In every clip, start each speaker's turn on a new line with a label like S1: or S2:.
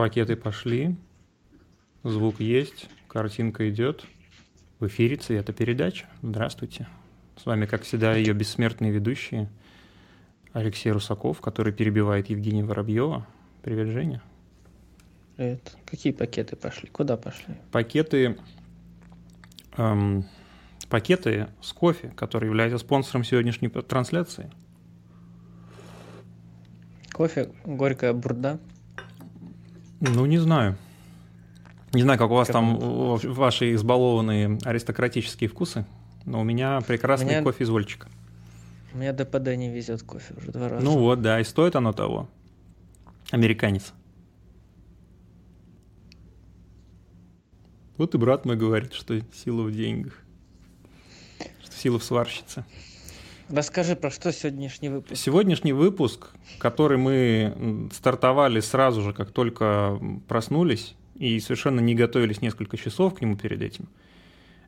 S1: Пакеты пошли, звук есть, картинка идет. В эфире «Цвета передача». Здравствуйте. С вами, как всегда, ее бессмертные ведущие Алексей Русаков, который перебивает Евгения Воробьева. Привет, Женя.
S2: Привет. Какие пакеты пошли? Куда пошли?
S1: Пакеты, эм, пакеты с кофе, который является спонсором сегодняшней трансляции.
S2: Кофе, горькая бурда.
S1: Ну, не знаю. Не знаю, как у вас как там ваши избалованные аристократические вкусы, но у меня прекрасный меня... кофе из Вольчика.
S2: У меня ДПД не везет кофе уже два раза.
S1: Ну вот, да, и стоит оно того. Американец. Вот и брат мой говорит, что сила в деньгах. Что сила в сварщице.
S2: Расскажи, про что сегодняшний выпуск?
S1: Сегодняшний выпуск, который мы стартовали сразу же, как только проснулись, и совершенно не готовились несколько часов к нему перед этим,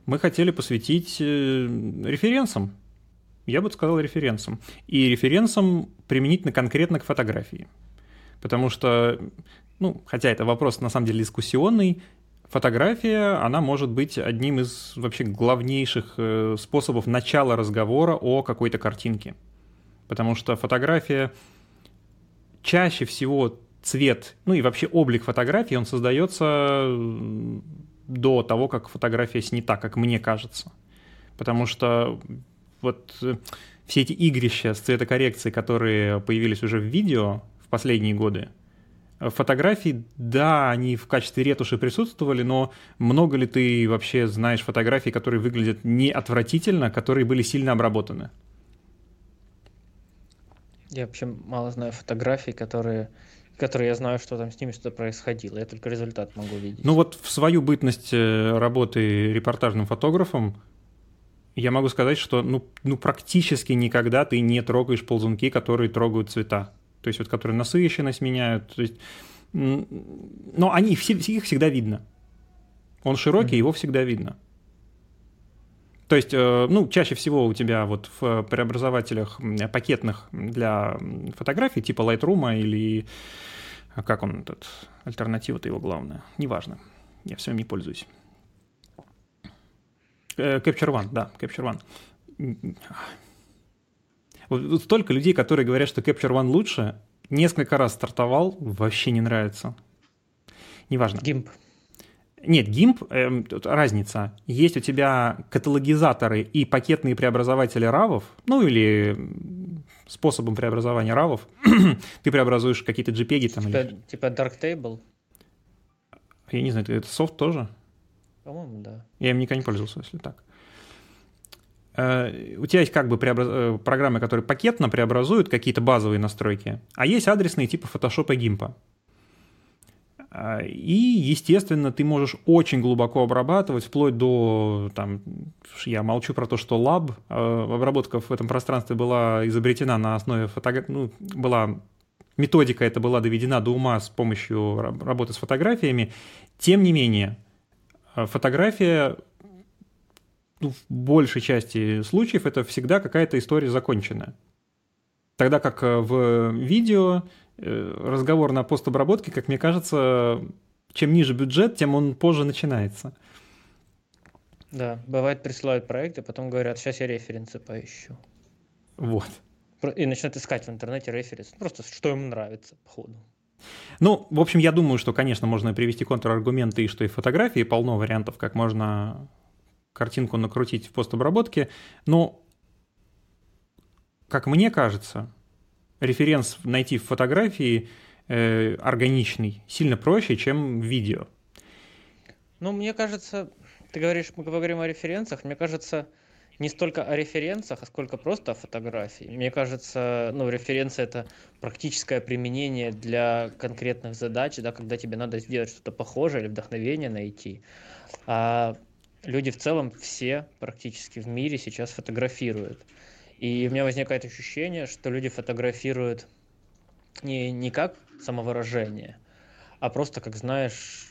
S1: мы хотели посвятить э, референсам. Я бы сказал референсам. И референсам применительно конкретно к фотографии. Потому что, ну, хотя это вопрос на самом деле дискуссионный, фотография, она может быть одним из вообще главнейших э, способов начала разговора о какой-то картинке. Потому что фотография чаще всего цвет, ну и вообще облик фотографии, он создается до того, как фотография снята, как мне кажется. Потому что вот э, все эти игрища с цветокоррекцией, которые появились уже в видео в последние годы, Фотографии, да, они в качестве ретуши присутствовали, но много ли ты вообще знаешь фотографий, которые выглядят не отвратительно, которые были сильно обработаны?
S2: Я вообще мало знаю фотографий, которые, которые я знаю, что там с ними что-то происходило. Я только результат могу видеть.
S1: Ну вот в свою бытность э, работы репортажным фотографом я могу сказать, что ну, ну практически никогда ты не трогаешь ползунки, которые трогают цвета то есть вот которые насыщенность меняют, то есть, но они все, их всегда видно. Он широкий, mm-hmm. его всегда видно. То есть, э, ну, чаще всего у тебя вот в преобразователях пакетных для фотографий, типа Lightroom или как он этот, альтернатива-то его главная, неважно, я все не пользуюсь. Э, Capture One, да, Capture One. Столько людей, которые говорят, что Capture One лучше, несколько раз стартовал, вообще не нравится. Неважно.
S2: GIMP.
S1: Нет, GIMP, э, разница. Есть у тебя каталогизаторы и пакетные преобразователи равов, ну или способом преобразования равов. Ты преобразуешь какие-то JPEG там.
S2: Типа, или... типа Darktable?
S1: Я не знаю, это софт тоже?
S2: По-моему, да.
S1: Я им никогда не пользовался, если так. Э, у тебя есть как бы преобраз... Э, программы, которые пакетно преобразуют какие-то базовые настройки, а есть адресные типа Photoshop и GIMP. Э, и, естественно, ты можешь очень глубоко обрабатывать, вплоть до, там, я молчу про то, что лаб, обработка в этом пространстве была изобретена на основе фотографий, ну, была методика эта была доведена до ума с помощью работы с фотографиями. Тем не менее, фотография в большей части случаев это всегда какая-то история законченная. Тогда как э, в видео э, разговор на постобработке, как мне кажется, чем ниже бюджет, тем он позже начинается.
S2: Да, бывает присылают проекты, а потом говорят, сейчас я референсы поищу.
S1: Вот.
S2: И начинают искать в интернете референсы. Просто что им нравится, походу.
S1: Ну, в общем, я думаю, что, конечно, можно привести контраргументы, и что и фотографии полно вариантов, как можно картинку накрутить в постобработке, но, как мне кажется, референс найти в фотографии э, органичный сильно проще, чем в видео.
S2: Ну, мне кажется, ты говоришь, мы говорим о референсах, мне кажется, не столько о референсах, а сколько просто о фотографии. Мне кажется, ну, референция это практическое применение для конкретных задач, да, когда тебе надо сделать что-то похожее или вдохновение найти. А люди в целом все практически в мире сейчас фотографируют. И у меня возникает ощущение, что люди фотографируют не, не как самовыражение, а просто, как знаешь,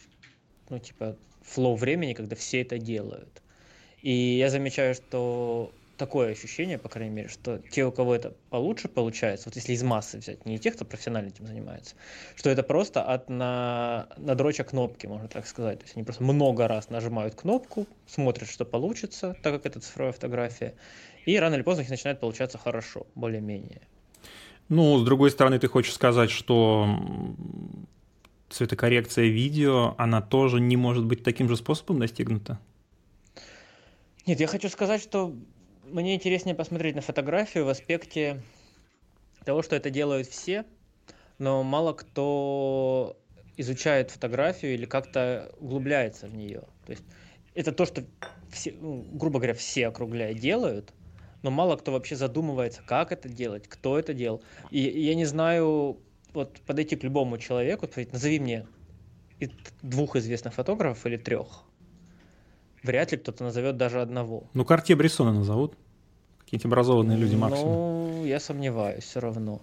S2: ну, типа, флоу времени, когда все это делают. И я замечаю, что такое ощущение, по крайней мере, что те, у кого это получше получается, вот если из массы взять, не тех, кто профессионально этим занимается, что это просто от на, надроча кнопки, можно так сказать. То есть они просто много раз нажимают кнопку, смотрят, что получится, так как это цифровая фотография, и рано или поздно их начинает получаться хорошо, более-менее.
S1: Ну, с другой стороны, ты хочешь сказать, что цветокоррекция видео, она тоже не может быть таким же способом достигнута?
S2: Нет, я хочу сказать, что мне интереснее посмотреть на фотографию в аспекте того, что это делают все, но мало кто изучает фотографию или как-то углубляется в нее. То есть это то, что все, ну, грубо говоря, все округляя делают, но мало кто вообще задумывается, как это делать, кто это делал. И я не знаю, вот подойти к любому человеку, сказать, назови мне двух известных фотографов или трех, вряд ли кто-то назовет даже одного.
S1: Ну, Картье Брессона назовут. Какие-нибудь образованные люди максимум.
S2: Ну, я сомневаюсь все равно.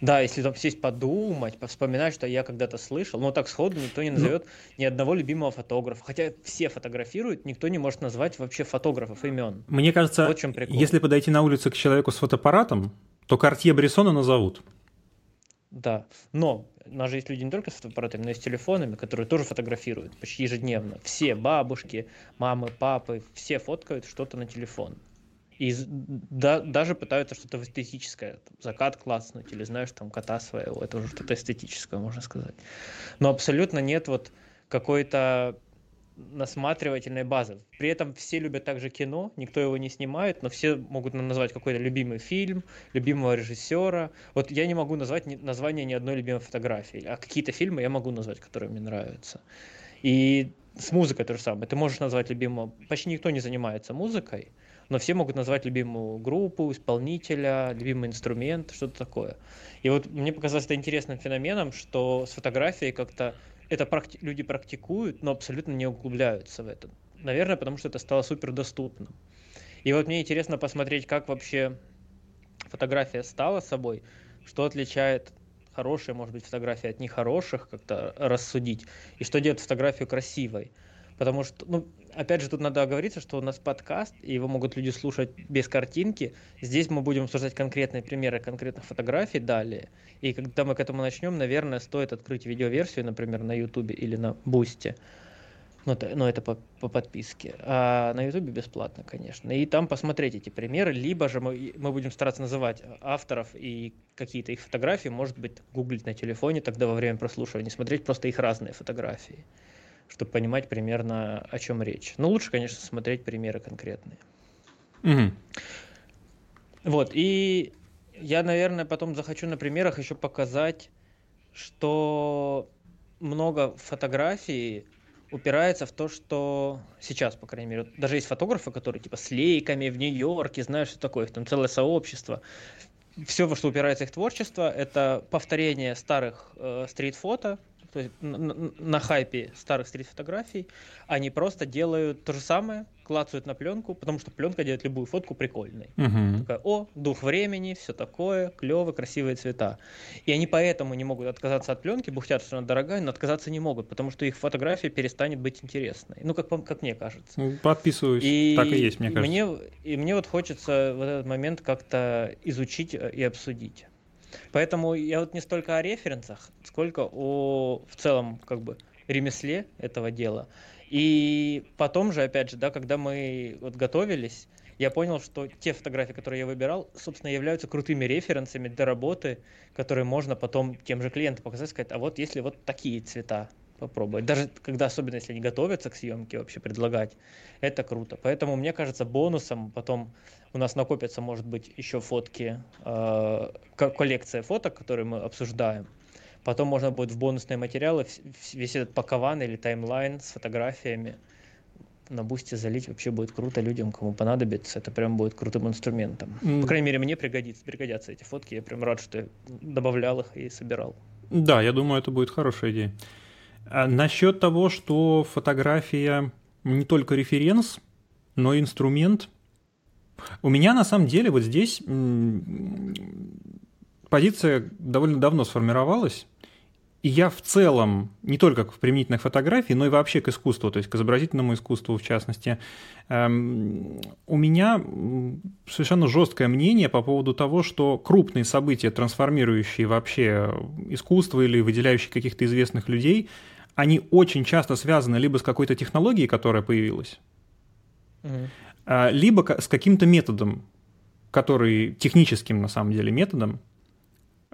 S2: Да, если там сесть подумать, вспоминать, что я когда-то слышал, но так сходу никто не назовет ну, ни одного любимого фотографа. Хотя все фотографируют, никто не может назвать вообще фотографов имен.
S1: Мне кажется, вот если подойти на улицу к человеку с фотоаппаратом, то Картье Брессона назовут.
S2: Да, но у нас же есть люди не только с фотоаппаратами, но и с телефонами, которые тоже фотографируют почти ежедневно. Все бабушки, мамы, папы, все фоткают что-то на телефон. И да, даже пытаются что-то эстетическое, закат класснуть, или знаешь, там кота своего, это уже что-то эстетическое, можно сказать. Но абсолютно нет вот какой-то насматривательной базы. При этом все любят также кино, никто его не снимает, но все могут назвать какой-то любимый фильм, любимого режиссера. Вот я не могу назвать название ни одной любимой фотографии, а какие-то фильмы я могу назвать, которые мне нравятся. И с музыкой то же самое. Ты можешь назвать любимого... Почти никто не занимается музыкой, но все могут назвать любимую группу, исполнителя, любимый инструмент, что-то такое. И вот мне показалось это интересным феноменом, что с фотографией как-то это практи- люди практикуют, но абсолютно не углубляются в это. Наверное, потому что это стало супер доступным. И вот мне интересно посмотреть, как вообще фотография стала собой, что отличает хорошие, может быть, фотографии от нехороших, как-то рассудить, и что делает фотографию красивой. Потому что, ну, опять же, тут надо оговориться, что у нас подкаст, и его могут люди слушать без картинки. Здесь мы будем обсуждать конкретные примеры конкретных фотографий далее. И когда мы к этому начнем, наверное, стоит открыть видеоверсию, например, на YouTube или на Бусте. Ну, это, ну, это по, по подписке. А на YouTube бесплатно, конечно. И там посмотреть эти примеры. Либо же мы, мы будем стараться называть авторов и какие-то их фотографии. Может быть, гуглить на телефоне тогда во время прослушивания, смотреть просто их разные фотографии чтобы понимать примерно, о чем речь. Но лучше, конечно, смотреть примеры конкретные.
S1: Угу.
S2: Вот, и я, наверное, потом захочу на примерах еще показать, что много фотографий упирается в то, что сейчас, по крайней мере, даже есть фотографы, которые типа с лейками в Нью-Йорке, знаешь, что такое, их там целое сообщество. Все, во что упирается их творчество, это повторение старых э, стрит-фото, то есть на, на, хайпе старых стрит-фотографий, они просто делают то же самое, клацают на пленку, потому что пленка делает любую фотку прикольной.
S1: Угу.
S2: Такая, о, дух времени, все такое, клево, красивые цвета. И они поэтому не могут отказаться от пленки, бухтят, что она дорогая, но отказаться не могут, потому что их фотография перестанет быть интересной. Ну, как, как мне кажется. Ну,
S1: подписываюсь, и, так и есть, мне кажется.
S2: Мне, и мне вот хочется в этот момент как-то изучить и обсудить. Поэтому я вот не столько о референсах, сколько о в целом как бы ремесле этого дела. И потом же, опять же, да, когда мы вот готовились, я понял, что те фотографии, которые я выбирал, собственно, являются крутыми референсами для работы, которые можно потом тем же клиентам показать, сказать, а вот если вот такие цвета, попробовать. Даже когда, особенно если они готовятся к съемке, вообще предлагать, это круто. Поэтому, мне кажется, бонусом потом у нас накопятся, может быть, еще фотки, э, коллекция фоток, которые мы обсуждаем. Потом можно будет в бонусные материалы весь этот пакован или таймлайн с фотографиями на бусте залить вообще будет круто людям, кому понадобится. Это прям будет крутым инструментом. Mm. По крайней мере, мне пригодится, пригодятся эти фотки. Я прям рад, что я добавлял их и собирал.
S1: Да, я думаю, это будет хорошая идея. А насчет того, что фотография не только референс, но и инструмент. У меня на самом деле вот здесь позиция довольно давно сформировалась, и я в целом, не только к применительной фотографии, но и вообще к искусству, то есть к изобразительному искусству в частности, эм, у меня совершенно жесткое мнение по поводу того, что крупные события, трансформирующие вообще искусство или выделяющие каких-то известных людей, они очень часто связаны либо с какой-то технологией, которая появилась, угу. либо с каким-то методом, который техническим на самом деле методом,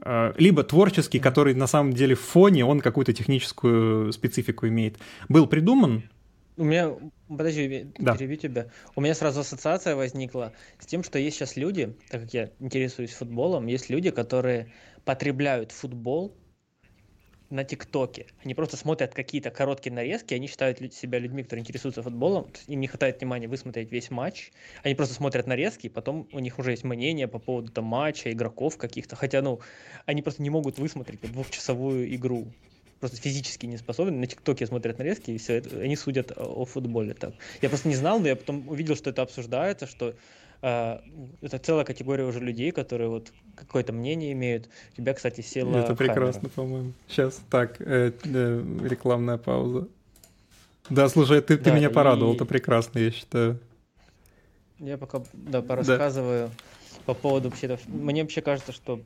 S1: Э, либо творческий, который на самом деле в фоне, он какую-то техническую специфику имеет. Был придуман.
S2: У меня, подожди, да. перебью тебя. У меня сразу ассоциация возникла с тем, что есть сейчас люди, так как я интересуюсь футболом, есть люди, которые потребляют футбол на ТикТоке. Они просто смотрят какие-то короткие нарезки, они считают себя людьми, которые интересуются футболом, им не хватает внимания высмотреть весь матч, они просто смотрят нарезки, и потом у них уже есть мнение по поводу там, матча, игроков каких-то, хотя, ну, они просто не могут высмотреть двухчасовую игру просто физически не способны. На ТикТоке смотрят нарезки, и все это, они судят о футболе так. Я просто не знал, но я потом увидел, что это обсуждается, что это целая категория уже людей, которые вот какое-то мнение имеют. У тебя, кстати, села
S1: Это прекрасно, по-моему. Сейчас, так, э, э, рекламная пауза. Да, слушай, ты, да, ты меня порадовал, и... это прекрасно, я считаю.
S2: Я пока, да, порассказываю да. по поводу вообще Мне вообще кажется, что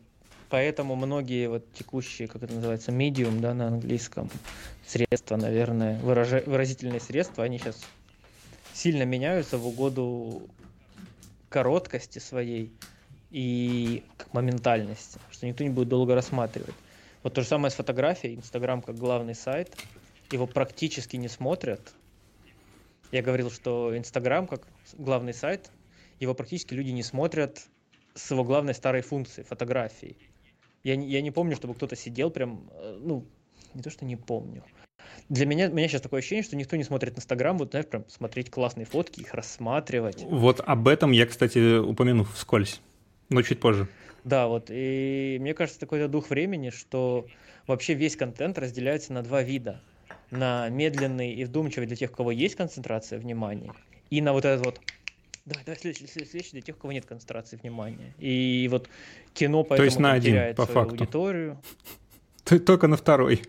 S2: поэтому многие вот текущие, как это называется, медиум, да, на английском, средства, наверное, выража... выразительные средства, они сейчас сильно меняются в угоду короткости своей и моментальности, что никто не будет долго рассматривать. Вот то же самое с фотографией. Инстаграм как главный сайт. Его практически не смотрят. Я говорил, что Инстаграм как главный сайт, его практически люди не смотрят с его главной старой функцией фотографии. Я, я не помню, чтобы кто-то сидел прям, э, ну, не то, что не помню. Для меня, у меня сейчас такое ощущение, что никто не смотрит Инстаграм, вот, знаешь, прям смотреть классные фотки, их рассматривать.
S1: Вот об этом я, кстати, упомяну вскользь, но чуть позже.
S2: Да, вот, и мне кажется, такой дух времени, что вообще весь контент разделяется на два вида. На медленный и вдумчивый для тех, у кого есть концентрация внимания, и на вот этот вот Давай, давай следующий, следующий для тех, у кого нет концентрации внимания. И вот кино поэтому То есть на один, теряет по свою факту. аудиторию.
S1: Только на второй.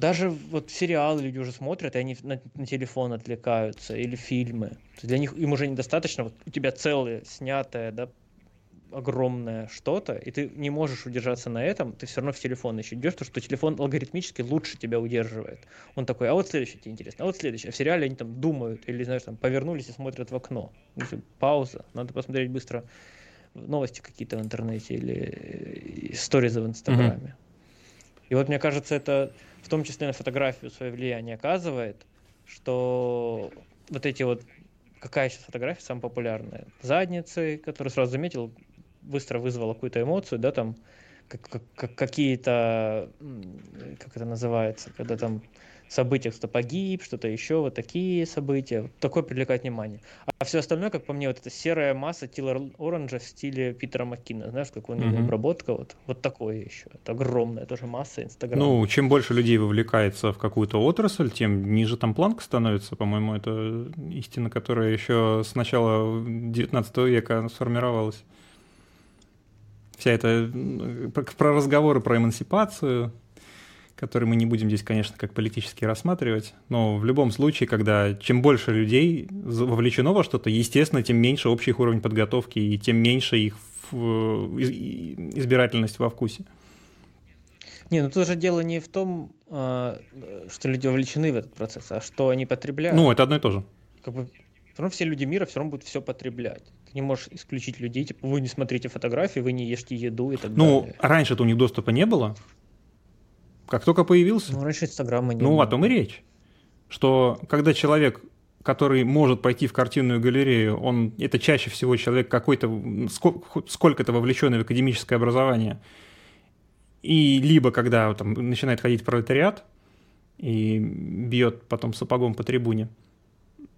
S2: Даже вот сериалы люди уже смотрят, и они на, на телефон отвлекаются, или фильмы. Для них им уже недостаточно, вот у тебя целое, снятое, да, огромное что-то, и ты не можешь удержаться на этом, ты все равно в телефон еще идешь, потому что телефон алгоритмически лучше тебя удерживает. Он такой, а вот следующий тебе интересно, а вот следующий. А в сериале они там думают, или, знаешь, там повернулись и смотрят в окно. Пауза, надо посмотреть быстро новости какие-то в интернете или истории в Инстаграме. Mm-hmm. И вот мне кажется, это в том числе на фотографию свое влияние оказывает, что вот эти вот какая сейчас фотография самая популярная? Задницы, которые сразу заметил, быстро вызвала какую-то эмоцию, да, там как, как, какие-то, как это называется, когда там событиях, кто погиб, что-то еще, вот такие события. Вот такое привлекает внимание. А все остальное, как по мне, вот эта серая масса Тилла Оранжа в стиле Питера Маккина. Знаешь, как у него mm-hmm. обработка, вот, вот такое еще. Это огромная тоже масса Инстаграма.
S1: Ну, чем больше людей вовлекается в какую-то отрасль, тем ниже там планка становится, по-моему, это истина, которая еще с начала 19 века сформировалась. Вся эта про разговоры про эмансипацию, который мы не будем здесь, конечно, как политически рассматривать, но в любом случае, когда чем больше людей вовлечено во что-то, естественно, тем меньше общий уровень подготовки и тем меньше их избирательность во вкусе.
S2: Не, ну тут же дело не в том, а, что люди вовлечены в этот процесс, а что они потребляют.
S1: Ну, это одно и то же.
S2: Как бы, все равно все люди мира все равно будут все потреблять. Ты не можешь исключить людей, типа, вы не смотрите фотографии, вы не ешьте еду и так
S1: ну,
S2: далее.
S1: Ну, раньше-то у них доступа не было, как только появился.
S2: Ну, раньше Инстаграма не
S1: Ну, было. о том и речь. Что когда человек, который может пойти в картинную галерею, он это чаще всего человек какой-то, сколько-то вовлеченный в академическое образование, и либо когда там, начинает ходить пролетариат и бьет потом сапогом по трибуне,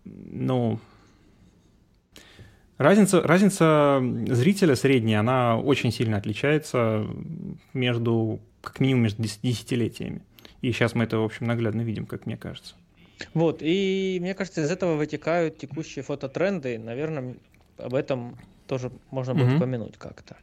S1: ну, Разница, разница зрителя средняя, она очень сильно отличается между как минимум между десятилетиями. И сейчас мы это, в общем, наглядно видим, как мне кажется.
S2: Вот, и мне кажется, из этого вытекают текущие фототренды. Наверное, об этом тоже можно будет mm-hmm. упомянуть как-то.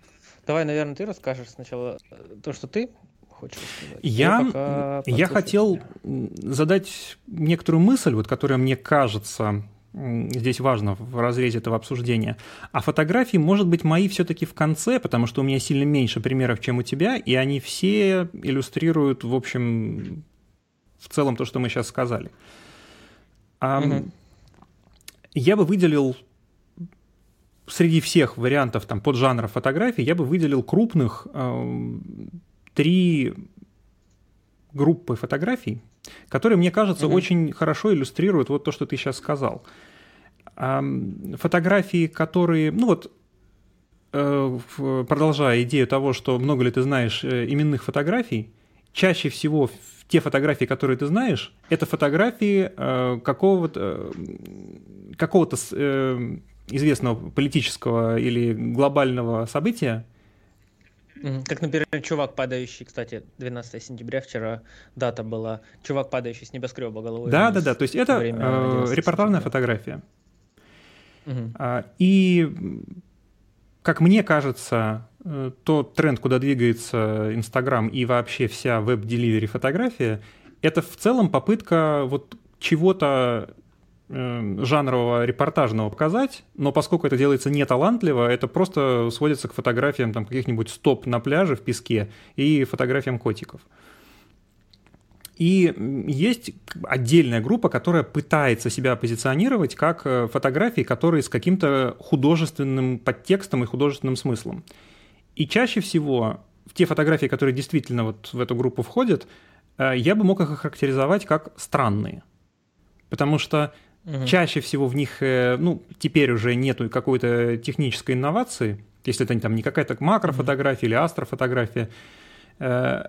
S2: Давай, наверное, ты расскажешь сначала э, то, что ты хочешь сказать?
S1: Я, я хотел задать некоторую мысль, вот, которая мне кажется здесь важно в разрезе этого обсуждения. А фотографии, может быть, мои все-таки в конце, потому что у меня сильно меньше примеров, чем у тебя, и они все иллюстрируют, в общем, в целом то, что мы сейчас сказали. Угу. Я бы выделил среди всех вариантов там поджанров фотографий, я бы выделил крупных э, три группы фотографий, которые, мне кажется, угу. очень хорошо иллюстрируют вот то, что ты сейчас сказал. Фотографии, которые, ну вот, э, продолжая идею того, что много ли ты знаешь э, именных фотографий, чаще всего те фотографии, которые ты знаешь, это фотографии э, какого-то какого-то известного политического или глобального события,
S2: как, например, чувак, падающий, кстати, 12 сентября вчера дата была, чувак, падающий с небоскреба головой.
S1: Да, да, да, то есть это э, репортажная фотография. Угу. И, как мне кажется, э, тот тренд, куда двигается Инстаграм и вообще вся веб-деливери фотография, это в целом попытка вот чего-то жанрового репортажного показать, но поскольку это делается не талантливо, это просто сводится к фотографиям там каких-нибудь стоп на пляже в песке и фотографиям котиков. И есть отдельная группа, которая пытается себя позиционировать как э, фотографии, которые с каким-то художественным подтекстом и художественным смыслом. И чаще всего те фотографии, которые действительно вот в эту группу входят, э, я бы мог их охарактеризовать как странные. Потому что Угу. Чаще всего в них, э, ну, теперь уже нету какой-то технической инновации, если это там не какая-то макрофотография или астрофотография. Э,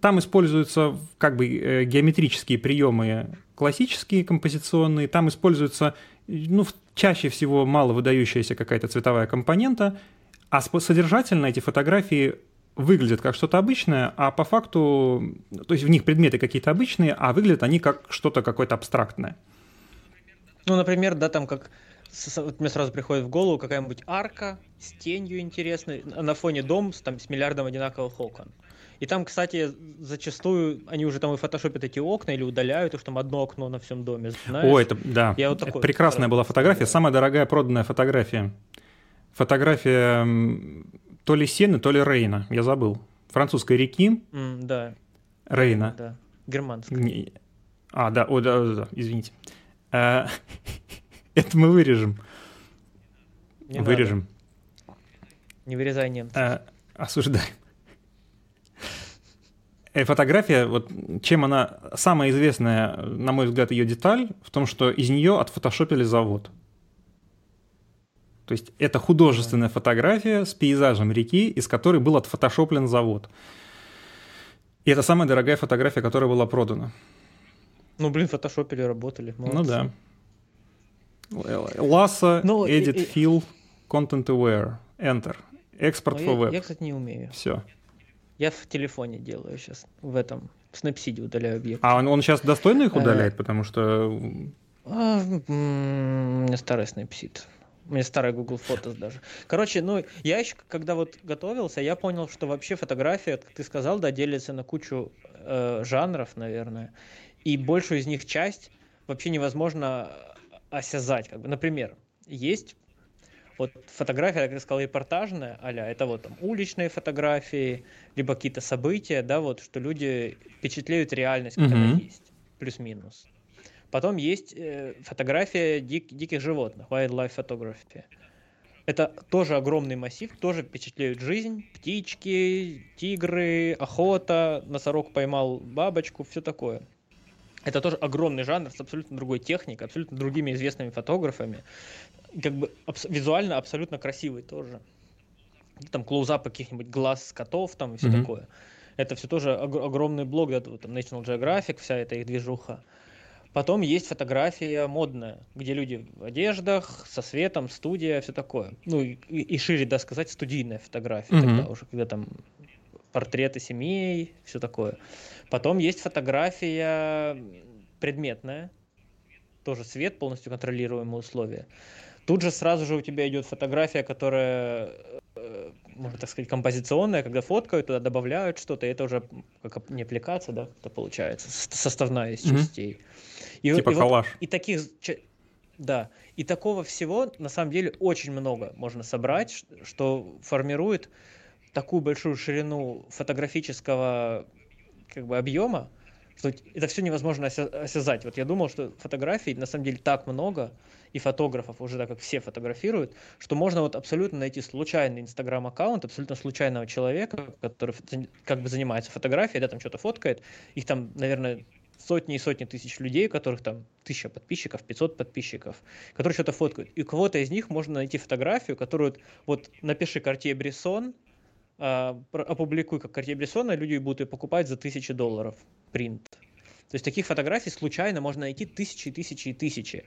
S1: там используются как бы э, геометрические приемы классические, композиционные, там используются, ну, чаще всего мало выдающаяся какая-то цветовая компонента, а содержательно эти фотографии выглядят как что-то обычное, а по факту, то есть в них предметы какие-то обычные, а выглядят они как что-то какое-то абстрактное.
S2: Ну, например, да, там как мне сразу приходит в голову какая-нибудь арка с тенью интересной, на фоне дом с, там, с миллиардом одинаковых окон. И там, кстати, зачастую они уже там и фотошопят эти окна или удаляют, что там одно окно на всем доме.
S1: Знаешь? О, это да. Я вот такой, прекрасная была фотография, самая дорогая проданная фотография. Фотография то ли Сены, то ли Рейна, я забыл. Французской реки.
S2: Mm, да.
S1: Рейна.
S2: Да. Германской.
S1: А, да, о, да, да, да, извините. А, это мы вырежем. Не вырежем.
S2: Надо. Не вырезай немцев. А,
S1: осуждаем. Э, фотография, вот чем она самая известная, на мой взгляд, ее деталь в том, что из нее отфотошопили завод. То есть это художественная фотография с пейзажем реки, из которой был отфотошоплен завод. И это самая дорогая фотография, которая была продана.
S2: Ну, блин, фотошопили, работали.
S1: Молодцы. Ну да. Ласса, ну, edit, и, fill, content aware, enter. Экспорт for web.
S2: Я, кстати, не умею.
S1: Все.
S2: Я в телефоне делаю сейчас, в этом, в Snapseed удаляю объекты.
S1: А он, он сейчас достойно их э, удаляет, потому что...
S2: А, у меня старый Snapseed. У меня старый Google Photos даже. Короче, ну, я еще, когда вот готовился, я понял, что вообще фотография, как ты сказал, да, делится на кучу э, жанров, наверное и большую из них часть вообще невозможно осязать. Как бы. Например, есть вот фотография, как я сказал, репортажная, а это вот там уличные фотографии, либо какие-то события, да, вот, что люди впечатляют реальность, как mm-hmm. она есть, плюс-минус. Потом есть э, фотография дик, диких животных, wildlife photography. Это тоже огромный массив, тоже впечатляют жизнь, птички, тигры, охота, носорог поймал бабочку, все такое. Это тоже огромный жанр с абсолютно другой техникой, абсолютно другими известными фотографами. Как бы абс- визуально абсолютно красивый тоже. Там клоузапы каких-нибудь глаз котов там и все mm-hmm. такое. Это все тоже ог- огромный блок, да, там National Geographic, вся эта их движуха. Потом есть фотография модная, где люди в одеждах, со светом, студия, все такое. Ну и, и шире, да, сказать, студийная фотография, mm-hmm. тогда уже, когда там портреты семей, все такое. Потом есть фотография предметная, тоже свет, полностью контролируемые условия. Тут же сразу же у тебя идет фотография, которая э, можно так сказать, композиционная, когда фоткают, туда добавляют что-то, и это уже как не аппликация, да, это получается, составная из частей.
S1: И, типа
S2: и
S1: коллаж.
S2: Вот, и таких, да, и такого всего на самом деле очень много можно собрать, что формирует такую большую ширину фотографического как бы объема, что это все невозможно осязать. Вот я думал, что фотографий на самом деле так много, и фотографов уже так как все фотографируют, что можно вот абсолютно найти случайный инстаграм-аккаунт абсолютно случайного человека, который как бы занимается фотографией, да, там что-то фоткает, их там, наверное, сотни и сотни тысяч людей, у которых там тысяча подписчиков, 500 подписчиков, которые что-то фоткают. И у кого-то из них можно найти фотографию, которую вот напиши Cartier Bresson, опубликуй как Cartier Bresson, и люди будут ее покупать за тысячи долларов принт. То есть таких фотографий случайно можно найти тысячи, тысячи и тысячи.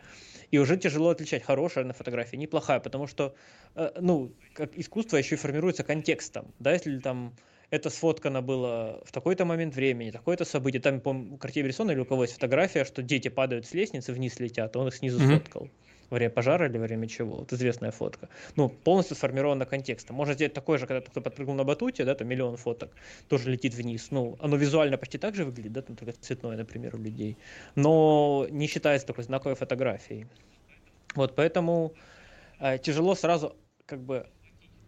S2: И уже тяжело отличать хорошая на фотографии, неплохая, потому что, э, ну, как искусство еще и формируется контекстом. Да, если там это сфоткано было в такой-то момент времени, такое-то событие. Там, по у Картье Брессона или у кого есть фотография, что дети падают с лестницы, вниз летят, а он их снизу mm-hmm. сфоткал. Во время пожара или во время чего? Вот известная фотка. Ну, полностью сформирована контекстом. Можно сделать такое же, когда кто подпрыгнул на батуте, да, там миллион фоток, тоже летит вниз. Ну, оно визуально почти так же выглядит, да, там только цветное, например, у людей. Но не считается такой знаковой фотографией. Вот, поэтому э, тяжело сразу как бы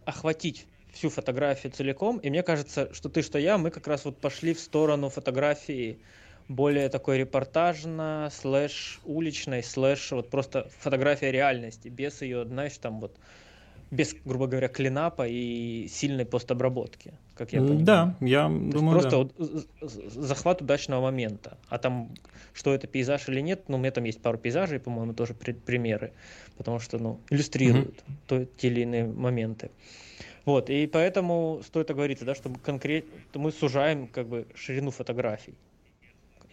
S2: охватить всю фотографию целиком. И мне кажется, что ты, что я, мы как раз вот пошли в сторону фотографии более такой репортажно, слэш уличной, слэш вот просто фотография реальности, без ее, знаешь, там вот без, грубо говоря, клинапа и сильной постобработки, как я понимаю.
S1: Да, я То думаю,
S2: Просто
S1: да.
S2: вот захват удачного момента. А там, что это пейзаж или нет, ну, у меня там есть пару пейзажей, по-моему, тоже при- примеры, потому что, ну, иллюстрируют mm-hmm. то, те или иные моменты. Вот, и поэтому стоит оговориться, да, что мы конкретно мы сужаем как бы ширину фотографий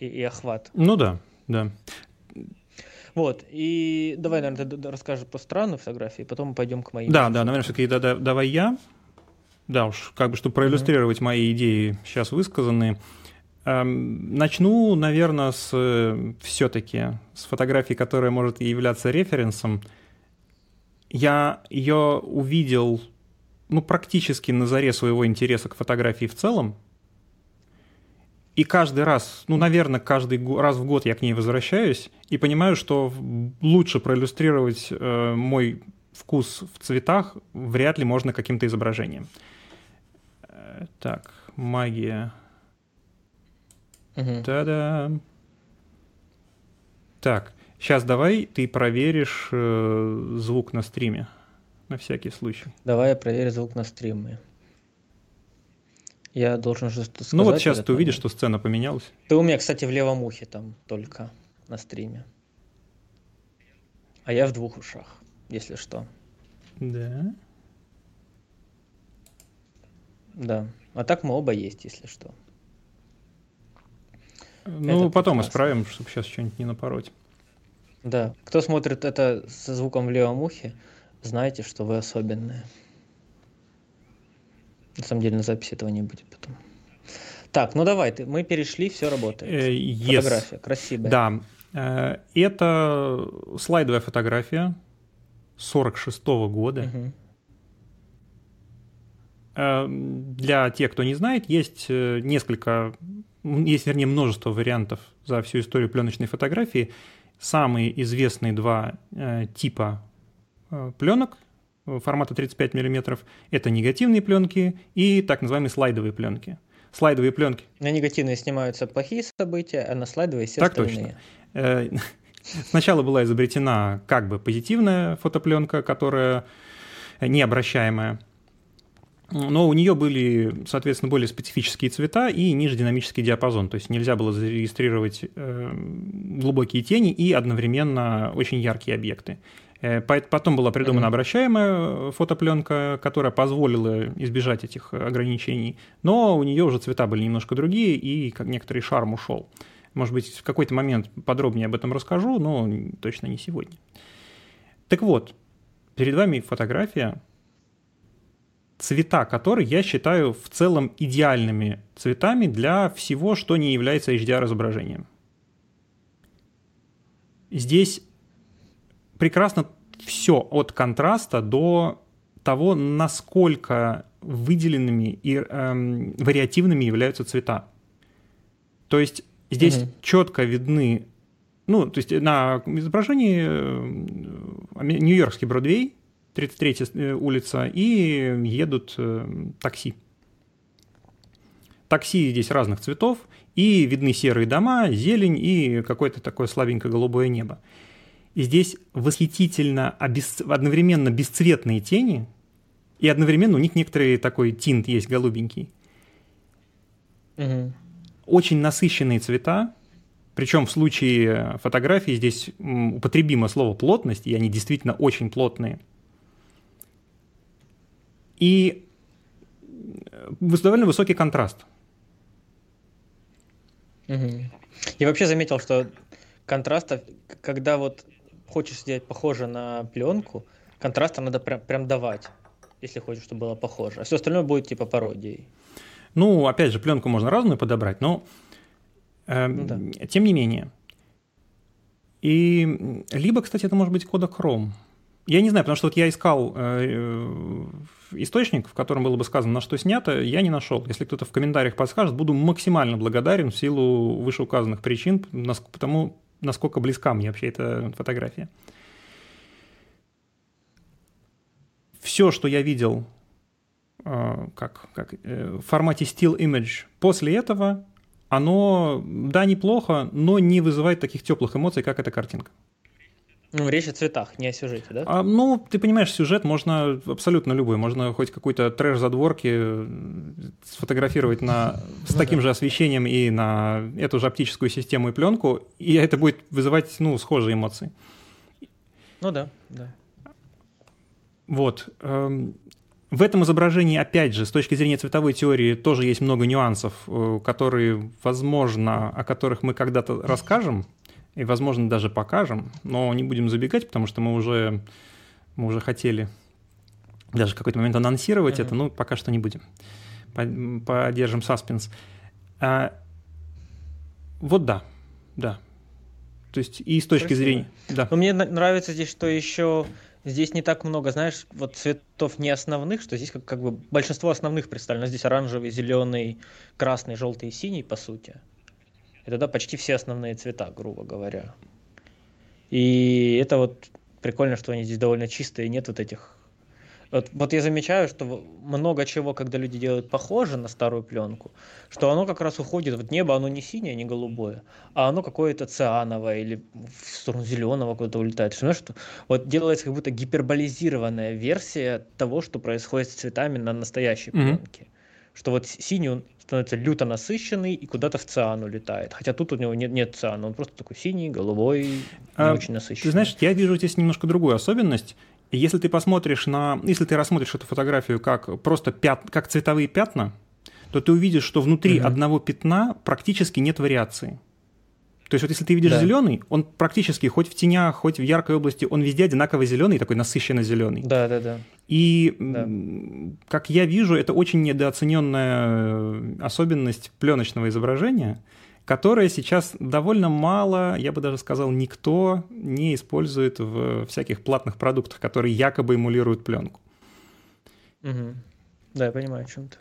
S2: и, и охват.
S1: Ну да, да.
S2: Вот, и давай, наверное, ты расскажешь про странные фотографии, потом мы пойдем к моим.
S1: Да, да, наверное, все-таки да, да, давай я. Да уж, как бы, чтобы проиллюстрировать mm-hmm. мои идеи сейчас высказанные. Эм, начну, наверное, с э, все-таки с фотографии, которая может являться референсом. Я ее увидел ну, практически на заре своего интереса к фотографии в целом. И каждый раз, ну, наверное, каждый раз в год я к ней возвращаюсь и понимаю, что лучше проиллюстрировать э, мой вкус в цветах вряд ли можно каким-то изображением. Э, так, магия. Угу. Та-да. Так, сейчас давай ты проверишь э, звук на стриме на всякий случай.
S2: Давай я проверю звук на стриме. Я должен что-то сказать.
S1: Ну вот сейчас ты увидишь, что сцена поменялась.
S2: Ты у меня, кстати, в левом ухе там только на стриме. А я в двух ушах, если что.
S1: Да.
S2: Да. А так мы оба есть, если что.
S1: Ну, это потом прекрасно. исправим, чтобы сейчас что-нибудь не напороть.
S2: Да. Кто смотрит это со звуком в левом ухе, знаете, что вы особенные. На самом деле на записи этого не будет потом. Так, ну давай, ты, мы перешли, все работает.
S1: Э, yes.
S2: Фотография красивая.
S1: Да. Э, это слайдовая фотография 46 -го года. Угу. Для тех, кто не знает, есть несколько, есть, вернее, множество вариантов за всю историю пленочной фотографии. Самые известные два типа пленок формата 35 мм. Это негативные пленки и так называемые слайдовые пленки. Слайдовые пленки.
S2: На негативные снимаются плохие события, а на слайдовые все так остальные.
S1: Точно. Э, сначала была изобретена как бы позитивная фотопленка, которая необращаемая. Но у нее были, соответственно, более специфические цвета и ниже динамический диапазон. То есть нельзя было зарегистрировать глубокие тени и одновременно очень яркие объекты. Э, потом была придумана обращаемая фотопленка, которая позволила избежать этих ограничений, но у нее уже цвета были немножко другие, и как некоторый шарм ушел. Может быть, в какой-то момент подробнее об этом расскажу, но точно не сегодня. Так вот, перед вами фотография, цвета которой я считаю в целом идеальными цветами для всего, что не является HDR-изображением. Здесь прекрасно все от контраста до того, насколько выделенными и эм, вариативными являются цвета. То есть здесь угу. четко видны, ну, то есть на изображении э, Нью-Йоркский Бродвей, 33-я э, улица, и едут э, такси. Такси здесь разных цветов, и видны серые дома, зелень и какое-то такое слабенькое голубое небо. И здесь восхитительно обес... одновременно бесцветные тени, и одновременно у них некоторый такой тинт есть голубенький. Угу. Очень насыщенные цвета, причем в случае фотографии здесь употребимо слово плотность, и они действительно очень плотные. И э, довольно высокий контраст.
S2: Угу. Я вообще заметил, что контраста, когда вот хочешь сделать похоже на пленку, контраста надо прям, прям давать, если хочешь, чтобы было похоже. А все остальное будет типа пародией.
S1: Ну, опять же, пленку можно разную подобрать, но э, ну, да. тем не менее. И либо, кстати, это может быть кодек Chrome. Я не знаю, потому что вот я искал э, источник, в котором было бы сказано, на что снято, я не нашел. Если кто-то в комментариях подскажет, буду максимально благодарен в силу вышеуказанных причин, потому насколько близка мне вообще эта фотография. Все, что я видел э, как, как, э, в формате still image после этого, оно, да, неплохо, но не вызывает таких теплых эмоций, как эта картинка.
S2: Ну, речь о цветах, не о сюжете, да?
S1: А, ну, ты понимаешь, сюжет можно абсолютно любой. Можно хоть какой-то трэш задворки сфотографировать на, с ну, таким да. же освещением и на эту же оптическую систему и пленку, и это будет вызывать, ну, схожие эмоции.
S2: Ну да, да.
S1: Вот. Эм, в этом изображении, опять же, с точки зрения цветовой теории, тоже есть много нюансов, э, которые, возможно, о которых мы когда-то расскажем и, возможно, даже покажем, но не будем забегать, потому что мы уже, мы уже хотели даже в какой-то момент анонсировать mm-hmm. это, но пока что не будем. Поддержим саспенс. А, вот да, да. То есть и с точки Красиво. зрения... Да.
S2: Но мне нравится здесь, что еще здесь не так много, знаешь, вот цветов не основных, что здесь как, как бы большинство основных представлено. Здесь оранжевый, зеленый, красный, желтый и синий, по сути. Это да, почти все основные цвета, грубо говоря. И это вот прикольно, что они здесь довольно чистые, нет вот этих... Вот, вот я замечаю, что много чего, когда люди делают похоже на старую пленку, что оно как раз уходит, вот небо, оно не синее, не голубое, а оно какое-то циановое или в сторону зеленого куда-то улетает. Что, что вот делается как будто гиперболизированная версия того, что происходит с цветами на настоящей mm-hmm. пленке. Что вот синий он становится люто насыщенный и куда-то в циан улетает. Хотя тут у него нет, нет циана, он просто такой синий, голубой, не а, очень насыщенный.
S1: Ты знаешь, я вижу здесь немножко другую особенность. Если ты посмотришь на, если ты рассмотришь эту фотографию как просто пят, как цветовые пятна, то ты увидишь, что внутри угу. одного пятна практически нет вариации. То есть вот если ты видишь да. зеленый, он практически хоть в тенях, хоть в яркой области, он везде одинаково зеленый, такой насыщенно зеленый.
S2: Да, да, да.
S1: И да. как я вижу, это очень недооцененная особенность пленочного изображения, которая сейчас довольно мало, я бы даже сказал, никто не использует в всяких платных продуктах, которые якобы эмулируют пленку.
S2: Угу. Да, я понимаю, о чем ты.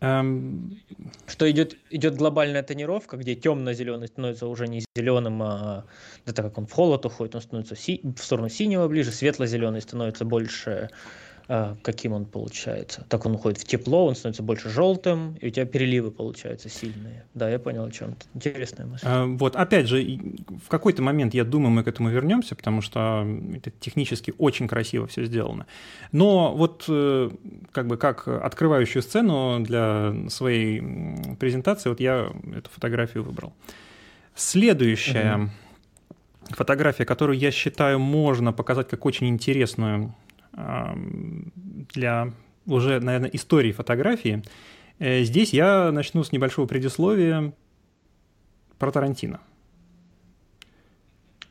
S2: Эм... Что идет, идет глобальная тонировка, где темно-зеленый становится уже не зеленым, а да, так как он в холод уходит, он становится си- в сторону синего ближе, светло-зеленый становится больше каким он получается. Так он уходит в тепло, он становится больше желтым, и у тебя переливы получаются сильные. Да, я понял о чем. Интересная мысль.
S1: А, вот, опять же, в какой-то момент, я думаю, мы к этому вернемся, потому что это технически очень красиво все сделано. Но вот э, как бы как открывающую сцену для своей презентации, вот я эту фотографию выбрал. Следующая угу. фотография, которую я считаю можно показать как очень интересную для уже, наверное, истории фотографии. Э, здесь я начну с небольшого предисловия про Тарантино.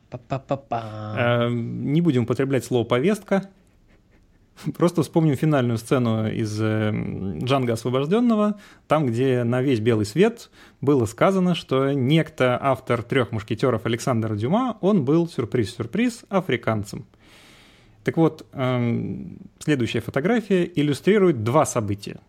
S1: Па-па-па-па. Не будем употреблять слово «повестка», Просто вспомним финальную сцену из э, «Джанга освобожденного», там, где на весь белый свет было сказано, что некто, автор «Трех мушкетеров» Александр Дюма, он был, сюрприз-сюрприз, африканцем – Так вот, эм, следующая фотография иллюстрирует два события.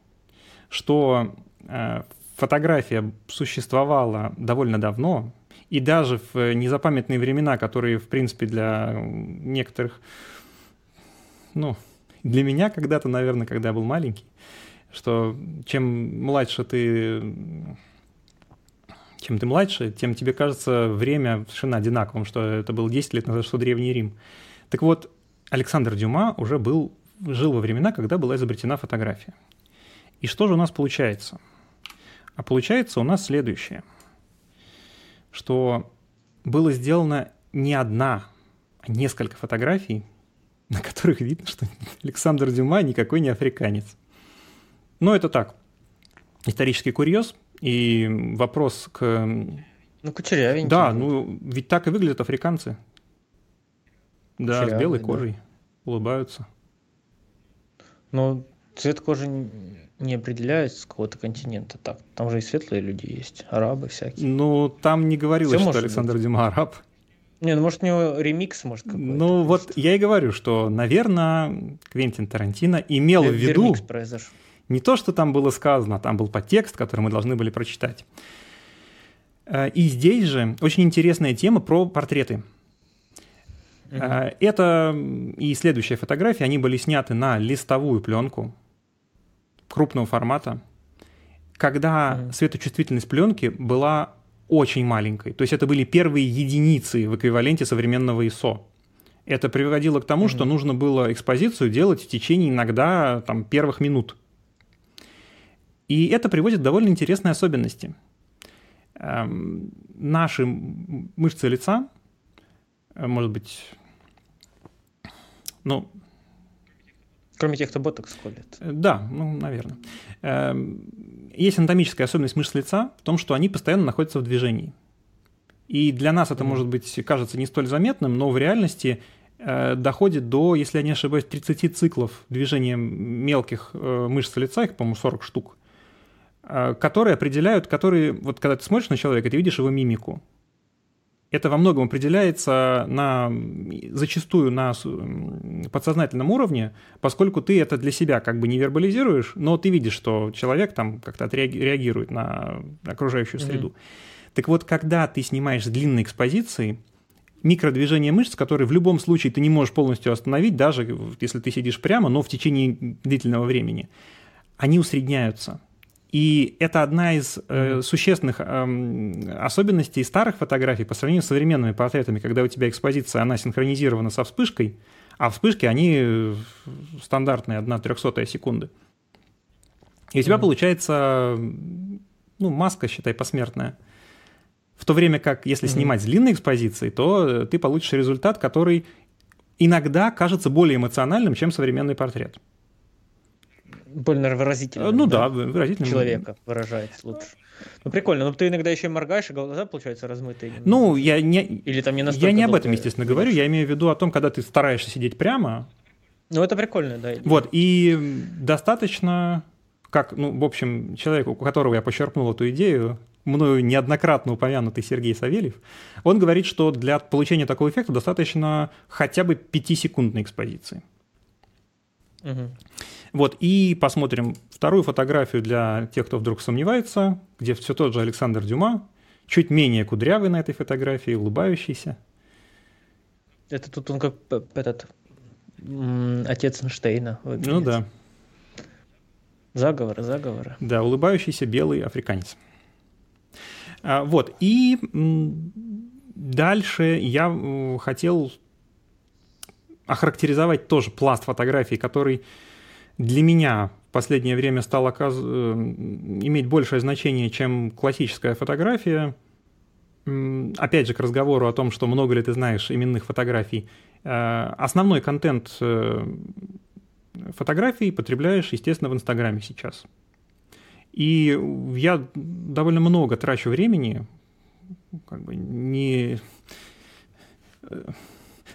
S1: Что э, фотография существовала довольно давно, и даже в незапамятные времена, которые, в принципе, для некоторых, ну, для меня когда-то, наверное, когда я был маленький, что чем младше ты чем ты младше, тем тебе кажется время совершенно одинаковым, что это было 10 лет назад, что Древний Рим. Так вот, Александр Дюма уже был, жил во времена, когда была изобретена фотография. И что же у нас получается? А получается у нас следующее, что было сделано не одна, а несколько фотографий, на которых видно, что Александр Дюма никакой не африканец. Но это так, исторический курьез и вопрос к...
S2: Ну, кучерявенький.
S1: Да, ну, ведь так и выглядят африканцы. Да, с белой кожей, да. улыбаются.
S2: Но цвет кожи не определяется с какого-то континента. Так, там же и светлые люди есть, арабы всякие.
S1: Ну, там не говорилось, Все что Александр быть. Дюма араб.
S2: Не, ну может у него ремикс, может какой-то.
S1: Ну вот я и говорю, что, наверное, Квентин Тарантино имел в виду не то, что там было сказано, там был подтекст, который мы должны были прочитать. Э, и здесь же очень интересная тема про портреты. Uh-huh. Это и следующая фотография, они были сняты на листовую пленку крупного формата, когда uh-huh. светочувствительность пленки была очень маленькой. То есть это были первые единицы в эквиваленте современного ISO. Это приводило к тому, mm-hmm. что нужно было экспозицию делать в течение иногда там, первых минут. И это приводит к довольно интересной особенности. Эм, наши мышцы лица, э, может быть, ну...
S2: Кроме тех, кто ботокс колет.
S1: Э, да, ну, наверное. Эм, есть анатомическая особенность мышц лица в том, что они постоянно находятся в движении. И для нас это, mm. может быть, кажется не столь заметным, но в реальности э, доходит до, если я не ошибаюсь, 30 циклов движения мелких э, мышц лица, их, по-моему, 40 штук. Которые определяют, которые, вот когда ты смотришь на человека, ты видишь его мимику. Это во многом определяется на, зачастую на подсознательном уровне, поскольку ты это для себя как бы не вербализируешь, но ты видишь, что человек там как-то реагирует на окружающую среду. Mm-hmm. Так вот, когда ты снимаешь с длинной экспозиции, микродвижения мышц, которые в любом случае ты не можешь полностью остановить, даже если ты сидишь прямо, но в течение длительного времени, они усредняются. И это одна из э, существенных э, особенностей старых фотографий по сравнению с современными портретами, когда у тебя экспозиция, она синхронизирована со вспышкой, а вспышки, они э, стандартные, одна трехсотая секунды. И у тебя mm-hmm. получается, ну, маска, считай, посмертная. В то время как, если mm-hmm. снимать с длинной экспозиции, то ты получишь результат, который иногда кажется более эмоциональным, чем современный портрет
S2: больно выразительно.
S1: Ну да, да выразительно.
S2: Человека выражает лучше. Ну прикольно, но ты иногда еще моргаешь, и глаза, получаются размытые.
S1: Ну, я не...
S2: Или там не
S1: Я не об этом, естественно, видишь. говорю, я имею в виду о том, когда ты стараешься сидеть прямо.
S2: Ну, это прикольно, да.
S1: Вот, и достаточно, как, ну, в общем, человеку, у которого я почерпнул эту идею, мною неоднократно упомянутый Сергей Савельев, он говорит, что для получения такого эффекта достаточно хотя бы 5-секундной экспозиции. Угу. Вот, и посмотрим вторую фотографию для тех, кто вдруг сомневается, где все тот же Александр Дюма, чуть менее кудрявый на этой фотографии, улыбающийся.
S2: Это тут он как этот отец Эйнштейна
S1: выглядит. Ну да.
S2: Заговоры, заговоры.
S1: Да, улыбающийся белый африканец. А, вот, и дальше я хотел охарактеризовать тоже пласт фотографий, который для меня в последнее время стал оказ... Э, иметь большее значение, чем классическая фотография. Опять же, к разговору о том, что много ли ты знаешь именных фотографий. Э, основной контент э, фотографий потребляешь, естественно, в Инстаграме сейчас. И я довольно много трачу времени, как бы не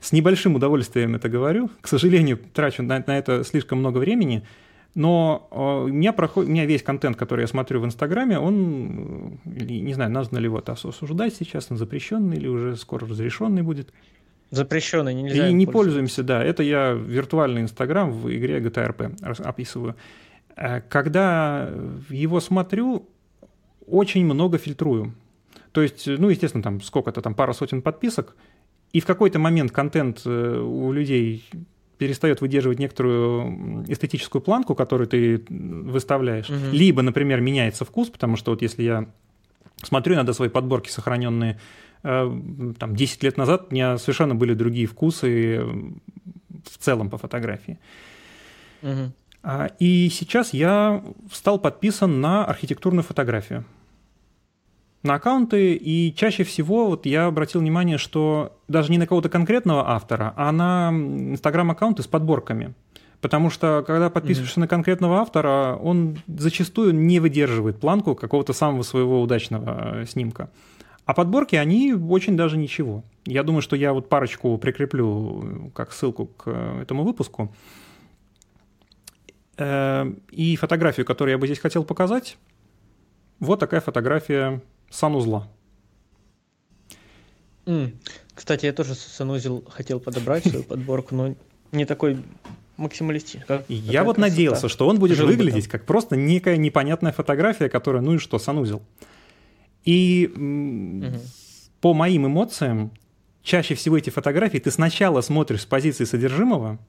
S1: с небольшим удовольствием это говорю. К сожалению, трачу на, на это слишком много времени. Но э, у, меня проход... у меня весь контент, который я смотрю в Инстаграме, он, э, не знаю, нужно ли его осуждать сейчас, он запрещенный или уже скоро разрешенный будет.
S2: Запрещенный, нельзя.
S1: И не пользуемся, да. Это я виртуальный Инстаграм в игре GTA RP описываю. Э, когда его смотрю, очень много фильтрую. То есть, ну, естественно, там сколько-то, там пара сотен подписок, и в какой-то момент контент э, у людей перестает выдерживать некоторую эстетическую планку, которую ты выставляешь. Угу. Либо, например, меняется вкус, потому что вот если я смотрю иногда свои подборки, сохраненные э, там 10 лет назад, у меня совершенно были другие вкусы в целом по фотографии. Угу. И сейчас я стал подписан на архитектурную фотографию на аккаунты, и чаще всего вот я обратил внимание, что даже не на кого-то конкретного автора, а на инстаграм-аккаунты с подборками. Потому что, когда подписываешься mm-hmm. на конкретного автора, он зачастую не выдерживает планку какого-то самого своего удачного э, снимка. А подборки, они очень даже ничего. Я думаю, что я вот парочку прикреплю э, как ссылку к э, этому выпуску. И фотографию, которую я бы здесь хотел показать, вот такая фотография санузла.
S2: Mm. Кстати, я тоже санузел хотел подобрать свою подборку, но не такой максималистичный.
S1: Я вот красота. надеялся, что он будет Жил выглядеть как просто некая непонятная фотография, которая, ну и что, санузел. И угу. по моим эмоциям, чаще всего эти фотографии ты сначала смотришь с позиции содержимого,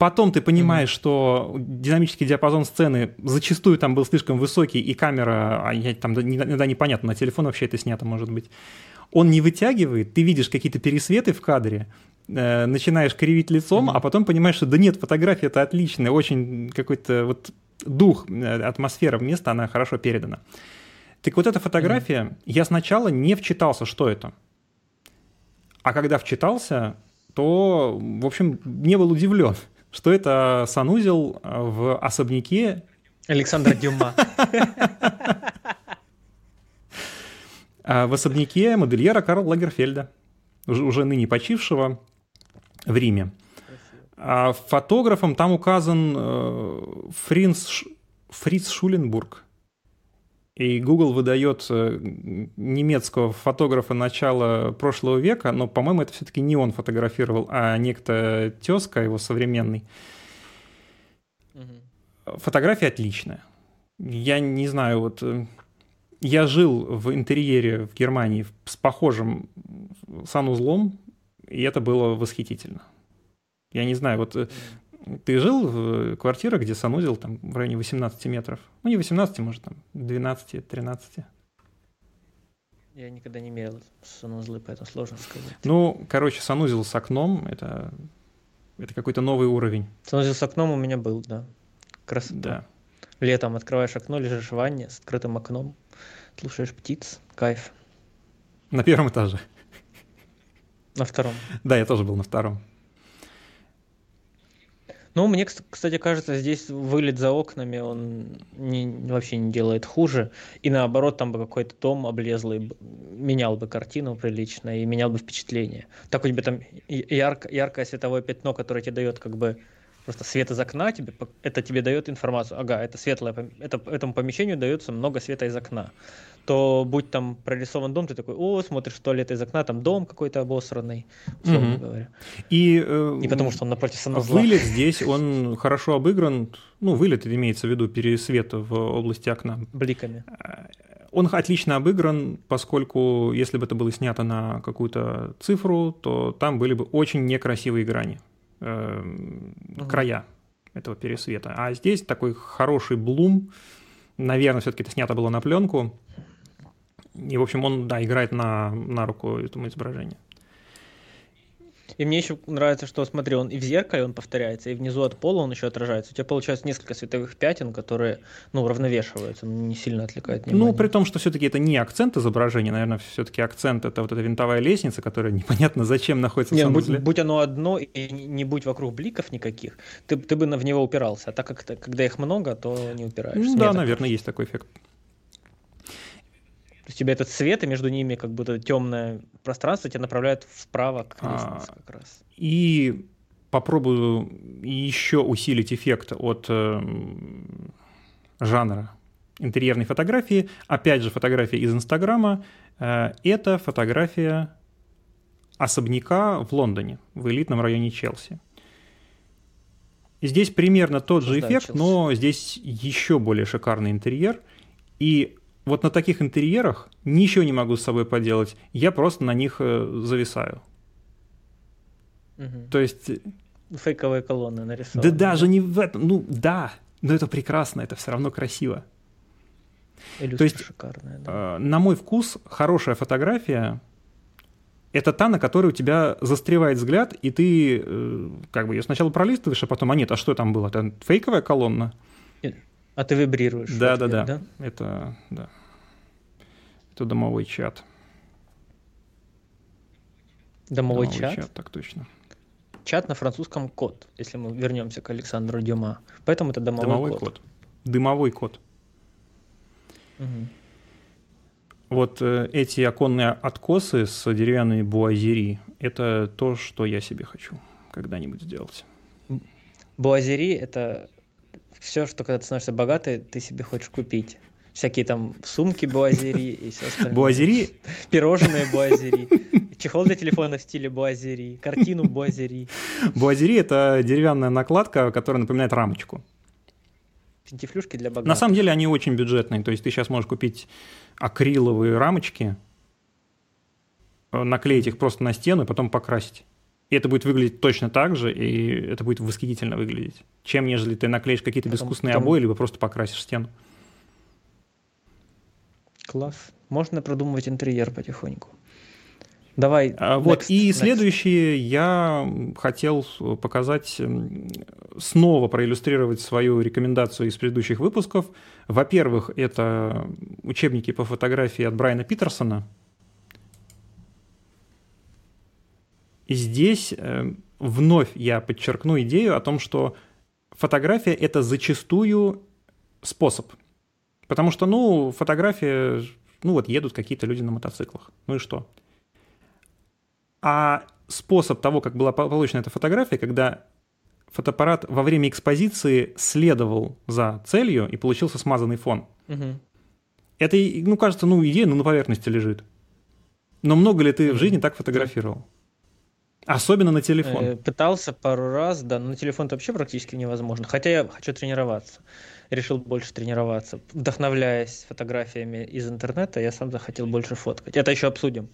S1: Потом ты понимаешь, mm-hmm. что динамический диапазон сцены зачастую там был слишком высокий, и камера, а я, там иногда непонятно, на телефон вообще это снято, может быть. Он не вытягивает, ты видишь какие-то пересветы в кадре, э, начинаешь кривить лицом, mm-hmm. а потом понимаешь, что да нет, фотография это отличная, очень какой-то вот дух, э, атмосфера места, она хорошо передана. Так вот эта фотография, mm-hmm. я сначала не вчитался, что это. А когда вчитался, то, в общем, не был удивлен что это санузел э, в особняке...
S2: Александра Дюма.
S1: А в особняке модельера Карла Лагерфельда, уже ныне почившего в Риме. А фотографом там указан э, Фринц, Фриц Шуленбург. И Google выдает э, немецкого фотографа начала прошлого века, но, по-моему, это все-таки не он фотографировал, а некто тезка его современный. Угу. Фотография отличная. Я не знаю, вот э, я жил в интерьере в Германии с похожим санузлом, и это было восхитительно. Я не знаю, вот mm ты жил в квартирах, где санузел там в районе 18 метров? Ну, не 18, может, там 12-13.
S2: Я никогда не мерил санузлы, поэтому сложно сказать.
S1: Ну, короче, санузел с окном — это, это какой-то новый уровень.
S2: Санузел с окном у меня был, да. Красота. Да. Летом открываешь окно, лежишь в ванне с открытым окном, слушаешь птиц, кайф.
S1: На первом этаже?
S2: На втором.
S1: Да, я тоже был на втором.
S2: Ну, мне, кстати, кажется, здесь вылет за окнами, он не, вообще не делает хуже. И наоборот, там бы какой-то дом облезлый менял бы картину прилично и менял бы впечатление. Так у тебя там ярко, яркое световое пятно, которое тебе дает как бы просто свет из окна тебе, это тебе дает информацию, ага, это светлое, это, этому помещению дается много света из окна, то будь там прорисован дом, ты такой, о, смотришь в туалет из окна, там дом какой-то обосранный, условно mm-hmm. говоря.
S1: И, э,
S2: Не потому, что он напротив
S1: санузла. Вылет здесь, он хорошо обыгран, ну, вылет имеется в виду пересвет в области окна.
S2: Бликами.
S1: Э, он отлично обыгран, поскольку если бы это было снято на какую-то цифру, то там были бы очень некрасивые грани э, угу. края этого пересвета. А здесь такой хороший блум. Наверное, все-таки это снято было на пленку. И, в общем, он, да, играет на, на руку этому изображению.
S2: И мне еще нравится, что, смотри, он и в зеркале он повторяется, и внизу от пола он еще отражается. У тебя получается несколько световых пятен, которые, ну, равновешиваются, не сильно отвлекают
S1: внимание. Ну, при том, что все-таки это не акцент изображения, наверное, все-таки акцент это вот эта винтовая лестница, которая непонятно зачем находится
S2: Нет, в будь, будь оно одно и не будь вокруг бликов никаких, ты, ты бы в него упирался. А так как когда их много, то не упираешься.
S1: Ну, да, наверное, есть такой эффект
S2: есть тебя этот свет, и между ними как будто темное пространство тебя направляет вправо к лестнице а, как раз.
S1: И попробую еще усилить эффект от э, жанра интерьерной фотографии. Опять же, фотография из Инстаграма. Э, это фотография особняка в Лондоне, в элитном районе Челси. Здесь примерно тот же эффект, Челси. но здесь еще более шикарный интерьер. И вот на таких интерьерах ничего не могу с собой поделать. Я просто на них э, зависаю.
S2: Угу.
S1: То есть...
S2: Фейковые колонны нарисованы.
S1: Да даже не в этом. Ну да, но это прекрасно, это все равно красиво.
S2: И То есть, шикарная, да.
S1: э, на мой вкус, хорошая фотография это та, на которой у тебя застревает взгляд, и ты э, как бы ее сначала пролистываешь, а потом, а нет, а что там было? Это фейковая колонна?
S2: А ты вибрируешь.
S1: Да, да, да, да. Это, да. Это домовой чат.
S2: Домовой, домовой чат? чат?
S1: Так точно.
S2: Чат на французском код, если мы вернемся к Александру Дюма. Поэтому это домовой,
S1: домовой код. код. Дымовой код.
S2: Угу.
S1: Вот э, эти оконные откосы с деревянными буазери – это то, что я себе хочу когда-нибудь сделать.
S2: Буазери – это все, что когда ты становишься богатый, ты себе хочешь купить. Всякие там сумки буазери и все остальное.
S1: Буазери?
S2: Пирожные буазери. Чехол для телефона в стиле буазери. Картину буазери.
S1: Буазери – это деревянная накладка, которая напоминает рамочку.
S2: Пентифлюшки для богатых.
S1: На самом деле они очень бюджетные. То есть ты сейчас можешь купить акриловые рамочки, э, наклеить их просто на стену и потом покрасить. И это будет выглядеть точно так же, и это будет восхитительно выглядеть, чем нежели ты наклеишь какие-то безвкусные потом... обои, либо просто покрасишь стену.
S2: Класс. Можно продумывать интерьер потихоньку. Давай.
S1: А, next, вот, и next. следующее я хотел показать, снова проиллюстрировать свою рекомендацию из предыдущих выпусков. Во-первых, это учебники по фотографии от Брайана Питерсона. И здесь э, вновь я подчеркну идею о том, что фотография — это зачастую способ. Потому что, ну, фотография, ну вот едут какие-то люди на мотоциклах. Ну и что? А способ того, как была получена эта фотография, когда фотоаппарат во время экспозиции следовал за целью и получился смазанный фон.
S2: Угу.
S1: Это, ну, кажется, ну, идея ну, на поверхности лежит. Но много ли ты в жизни так фотографировал? Особенно на телефон. Э,
S2: пытался пару раз, да, но на телефон это вообще практически невозможно. Хотя я хочу тренироваться. Решил больше тренироваться. Вдохновляясь фотографиями из интернета, я сам захотел больше фоткать. Это еще обсудим.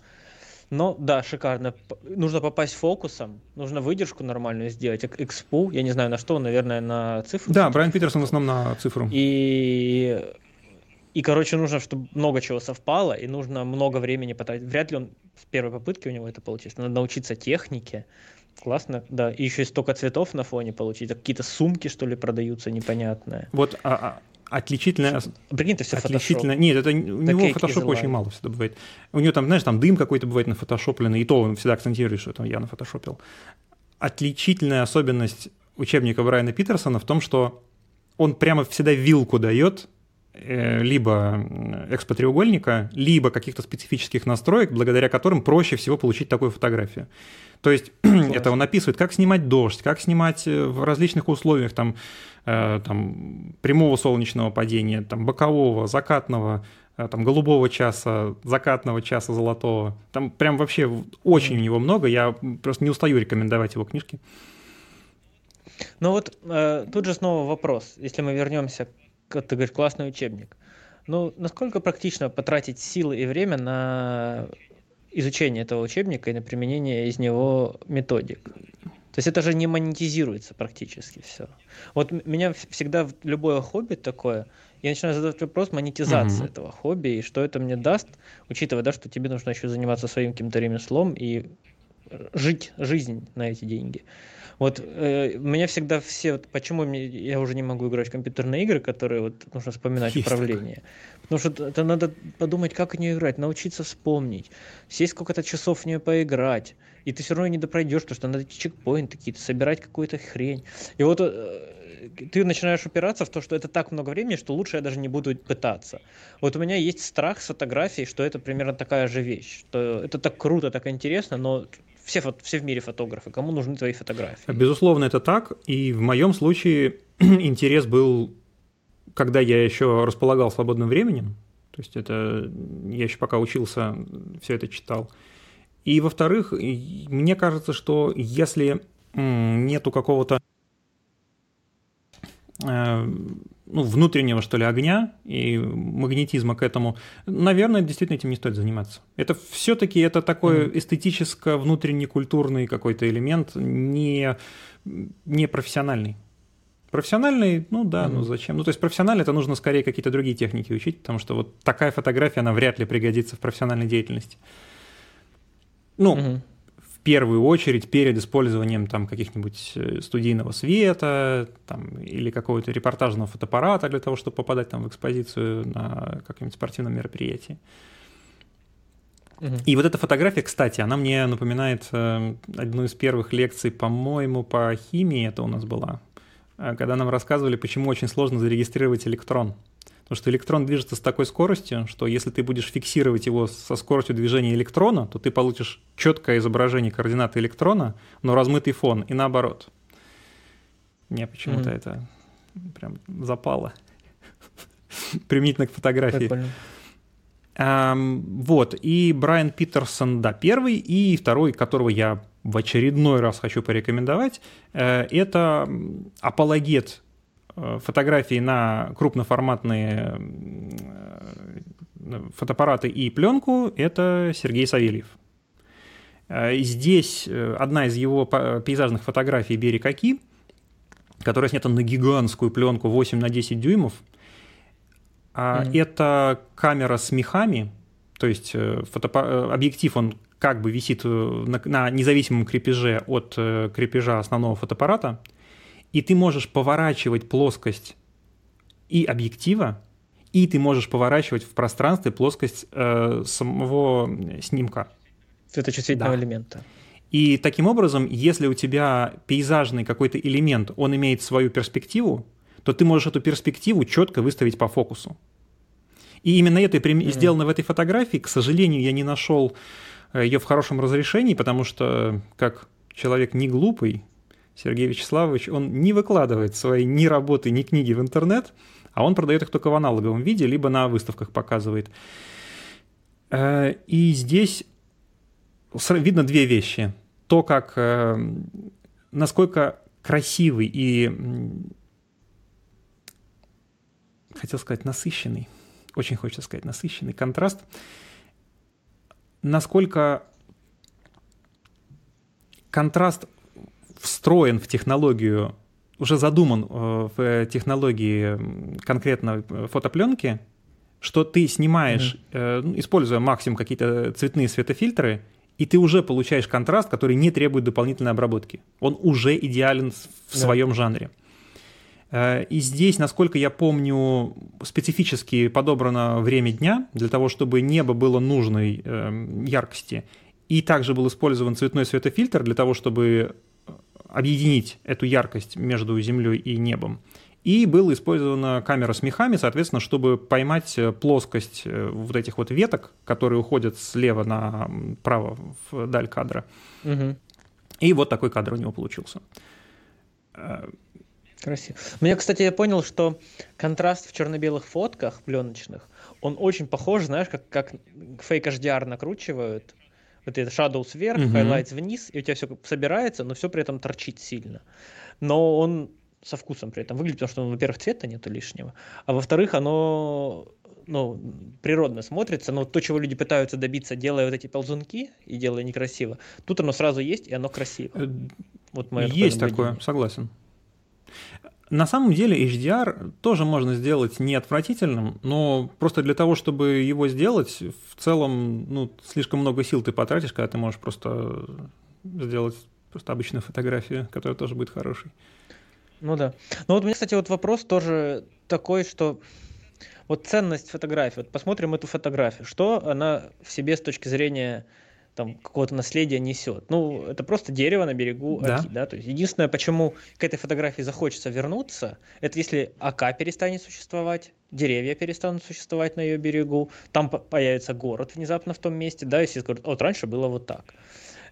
S2: Но да, шикарно. Нужно попасть фокусом, нужно выдержку нормальную сделать, экспу, я не знаю на что, наверное, на цифру.
S1: Да, Брайан Питерсон в основном на цифру.
S2: И и, короче, нужно, чтобы много чего совпало, и нужно много времени потратить. Вряд ли он с первой попытки у него это получится. Надо научиться технике. Классно, да. И еще и столько цветов на фоне получить. Какие-то сумки, что ли, продаются непонятные.
S1: Вот, а, а отличительная...
S2: Прикинь, это все
S1: отличительная... Нет, это у него фотошоп очень мало всегда бывает. У него там, знаешь, там дым какой-то бывает нафотошопленный, и то он всегда акцентирует, что это я нафотошопил. Отличительная особенность учебника Брайана Питерсона в том, что он прямо всегда вилку дает либо экспотреугольника, либо каких-то специфических настроек, благодаря которым проще всего получить такую фотографию. То есть это он описывает, как снимать дождь, как снимать э, в различных условиях, там, э, там прямого солнечного падения, там, бокового, закатного, э, там, голубого часа, закатного часа золотого. Там прям вообще очень у него много, я просто не устаю рекомендовать его книжки.
S2: Ну вот э, тут же снова вопрос, если мы вернемся, к, ты говоришь, классный учебник. Ну, насколько практично потратить силы и время на изучение этого учебника и на применение из него методик. То есть это же не монетизируется практически все. Вот меня всегда любое хобби такое, я начинаю задавать вопрос монетизации угу. этого хобби и что это мне даст, учитывая, да, что тебе нужно еще заниматься своим каким-то ремеслом и жить жизнь на эти деньги. Вот э, меня всегда все, вот, почему мне, я уже не могу играть в компьютерные игры, которые вот нужно вспоминать Есть управление. Такое. Потому что это надо подумать, как в нее играть, научиться вспомнить, сесть сколько-то часов в нее поиграть. И ты все равно не допройдешь, потому что надо чекпоинты какие-то, собирать какую-то хрень. И вот э, ты начинаешь упираться в то, что это так много времени, что лучше я даже не буду пытаться. Вот у меня есть страх с фотографией, что это примерно такая же вещь. Что это так круто, так интересно, но все, все в мире фотографы, кому нужны твои фотографии.
S1: Безусловно, это так. И в моем случае интерес был, когда я еще располагал свободным временем. То есть это я еще пока учился, все это читал. И, во-вторых, мне кажется, что если нету какого-то ну, внутреннего, что ли, огня и магнетизма к этому, наверное, действительно этим не стоит заниматься. Это все-таки это такой mm-hmm. эстетическо внутренний культурный какой-то элемент, не, не профессиональный. Профессиональный, ну да, mm-hmm. ну зачем? Ну то есть профессионально это нужно скорее какие-то другие техники учить, потому что вот такая фотография, она вряд ли пригодится в профессиональной деятельности. Ну, mm-hmm первую очередь перед использованием там каких-нибудь э, студийного света там, или какого-то репортажного фотоаппарата для того, чтобы попадать там в экспозицию на каком-нибудь спортивном мероприятии. И вот эта фотография, кстати, она мне напоминает э, одну из первых лекций, по-моему, по химии это у нас была, э, когда нам рассказывали, почему очень сложно зарегистрировать электрон. Потому что электрон движется с такой скоростью, что если ты будешь фиксировать его со скоростью движения электрона, то ты получишь четкое изображение координаты электрона, но размытый фон, и наоборот. Мне почему-то mm-hmm. это прям запало. Применительно к фотографии. Um, вот, и Брайан Питерсон, да, первый, и второй, которого я в очередной раз хочу порекомендовать, э, это апологет фотографии на крупноформатные э, фотоаппараты и пленку – это Сергей Савельев. Э, здесь одна из его пейзажных фотографий «Берег Оки», которая снята на гигантскую пленку 8 на 10 дюймов. Mm-hmm. Это камера с мехами, то есть фотоаппар... объектив, он как бы висит на, на независимом крепеже от крепежа основного фотоаппарата – и ты можешь поворачивать плоскость и объектива, и ты можешь поворачивать в пространстве плоскость э, самого снимка.
S2: Светочувствительного да. элемента.
S1: И таким образом, если у тебя пейзажный какой-то элемент, он имеет свою перспективу, то ты можешь эту перспективу четко выставить по фокусу. И именно это mm-hmm. сделано в этой фотографии. К сожалению, я не нашел э, ее в хорошем разрешении, потому что как человек не глупый, Сергей Вячеславович, он не выкладывает свои ни работы, ни книги в интернет, а он продает их только в аналоговом виде, либо на выставках показывает. Э, и здесь видно две вещи. То, как, э, насколько красивый и, хотел сказать, насыщенный, очень хочется сказать насыщенный контраст, насколько контраст встроен в технологию, уже задуман э, в технологии конкретно э, фотопленки, что ты снимаешь, mm-hmm. используя максимум какие-то цветные светофильтры, и ты уже получаешь контраст, который не требует дополнительной обработки. Он уже идеален в да. своем жанре. И здесь, насколько я помню, специфически подобрано время дня для того, чтобы небо было нужной яркости. И также был использован цветной светофильтр для того, чтобы объединить эту яркость между Землей и небом. И была использована камера с мехами, соответственно, чтобы поймать э, плоскость э, вот этих вот веток, которые уходят слева направо вдаль кадра. Угу. И вот такой кадр у него получился.
S2: Э, Красиво. Мне, кстати, я понял, что контраст в черно-белых фотках пленочных, он очень похож, знаешь, как, как фейк HDR накручивают это shadows вверх, угу. highlights вниз, и у тебя все собирается, но все при этом торчит сильно. Но он со вкусом при этом выглядит, потому что, ну, во-первых, цвета нету лишнего, а во-вторых, оно ну, природно смотрится, но то, чего люди пытаются добиться, делая вот эти ползунки и делая некрасиво, тут оно сразу есть, и оно красиво. Э,
S1: вот мое есть такое, согласен. На самом деле HDR тоже можно сделать не отвратительным, но просто для того, чтобы его сделать, в целом, ну, слишком много сил ты потратишь, когда ты можешь просто сделать просто обычную фотографию, которая тоже будет хорошей.
S2: Ну да. Ну вот у меня, кстати, вот вопрос тоже такой, что вот ценность фотографии. Вот посмотрим эту фотографию. Что она в себе с точки зрения там какого-то наследия несет. Ну, это просто дерево на берегу да. Оки, да, то есть единственное, почему к этой фотографии захочется вернуться, это если Ока перестанет существовать, деревья перестанут существовать на ее берегу, там появится город внезапно в том месте, да, если скажут, вот раньше было вот так.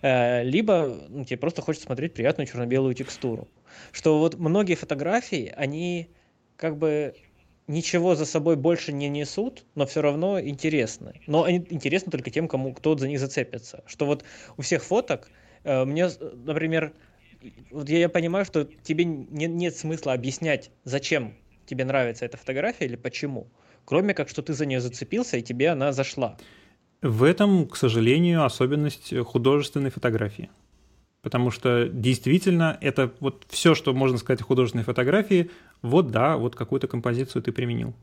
S2: Э, либо ну, тебе просто хочется смотреть приятную черно-белую текстуру. Что вот многие фотографии, они как бы ничего за собой больше не несут, но все равно интересны. Но они интересны только тем, кому кто за них зацепится. Что вот у всех фоток э, мне, например, вот я, я понимаю, что тебе не, нет смысла объяснять, зачем тебе нравится эта фотография или почему, кроме как что ты за нее зацепился и тебе она зашла.
S1: В этом, к сожалению, особенность художественной фотографии. Потому что действительно это вот все, что можно сказать о художественной фотографии, вот да, вот какую-то композицию ты применил.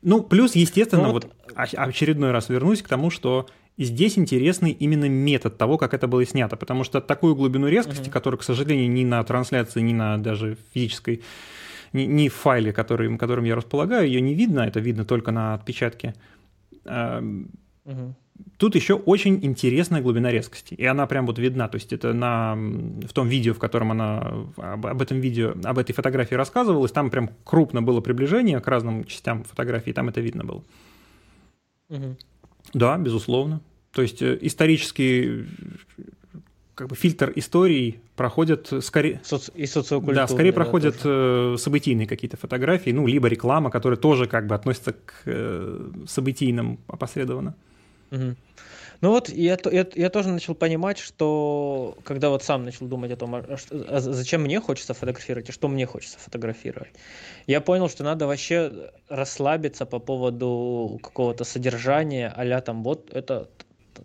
S1: Ну, плюс, естественно, ну, вот, вот очередной раз вернусь к тому, что здесь интересный именно метод того, как это было снято, потому что такую глубину резкости, угу. которую, к сожалению, ни на трансляции, ни на даже физической, ни, ни в файле, который, которым я располагаю, ее не видно, это видно только на отпечатке. Угу. Тут еще очень интересная глубина резкости, и она прям вот видна, то есть это на, в том видео, в котором она об, об этом видео, об этой фотографии рассказывалась, там прям крупно было приближение к разным частям фотографии, там это видно было. Угу. Да, безусловно. То есть э, исторический как бы фильтр историй проходит скорее...
S2: Соци... И социокультурный.
S1: Да, скорее да, проходят тоже. Э, событийные какие-то фотографии, ну, либо реклама, которая тоже как бы относится к э, событийным опосредованно.
S2: Угу. Ну вот я, я, я тоже начал понимать, что когда вот сам начал думать о том, а, а зачем мне хочется фотографировать и что мне хочется фотографировать, я понял, что надо вообще расслабиться по поводу какого-то содержания, а там вот это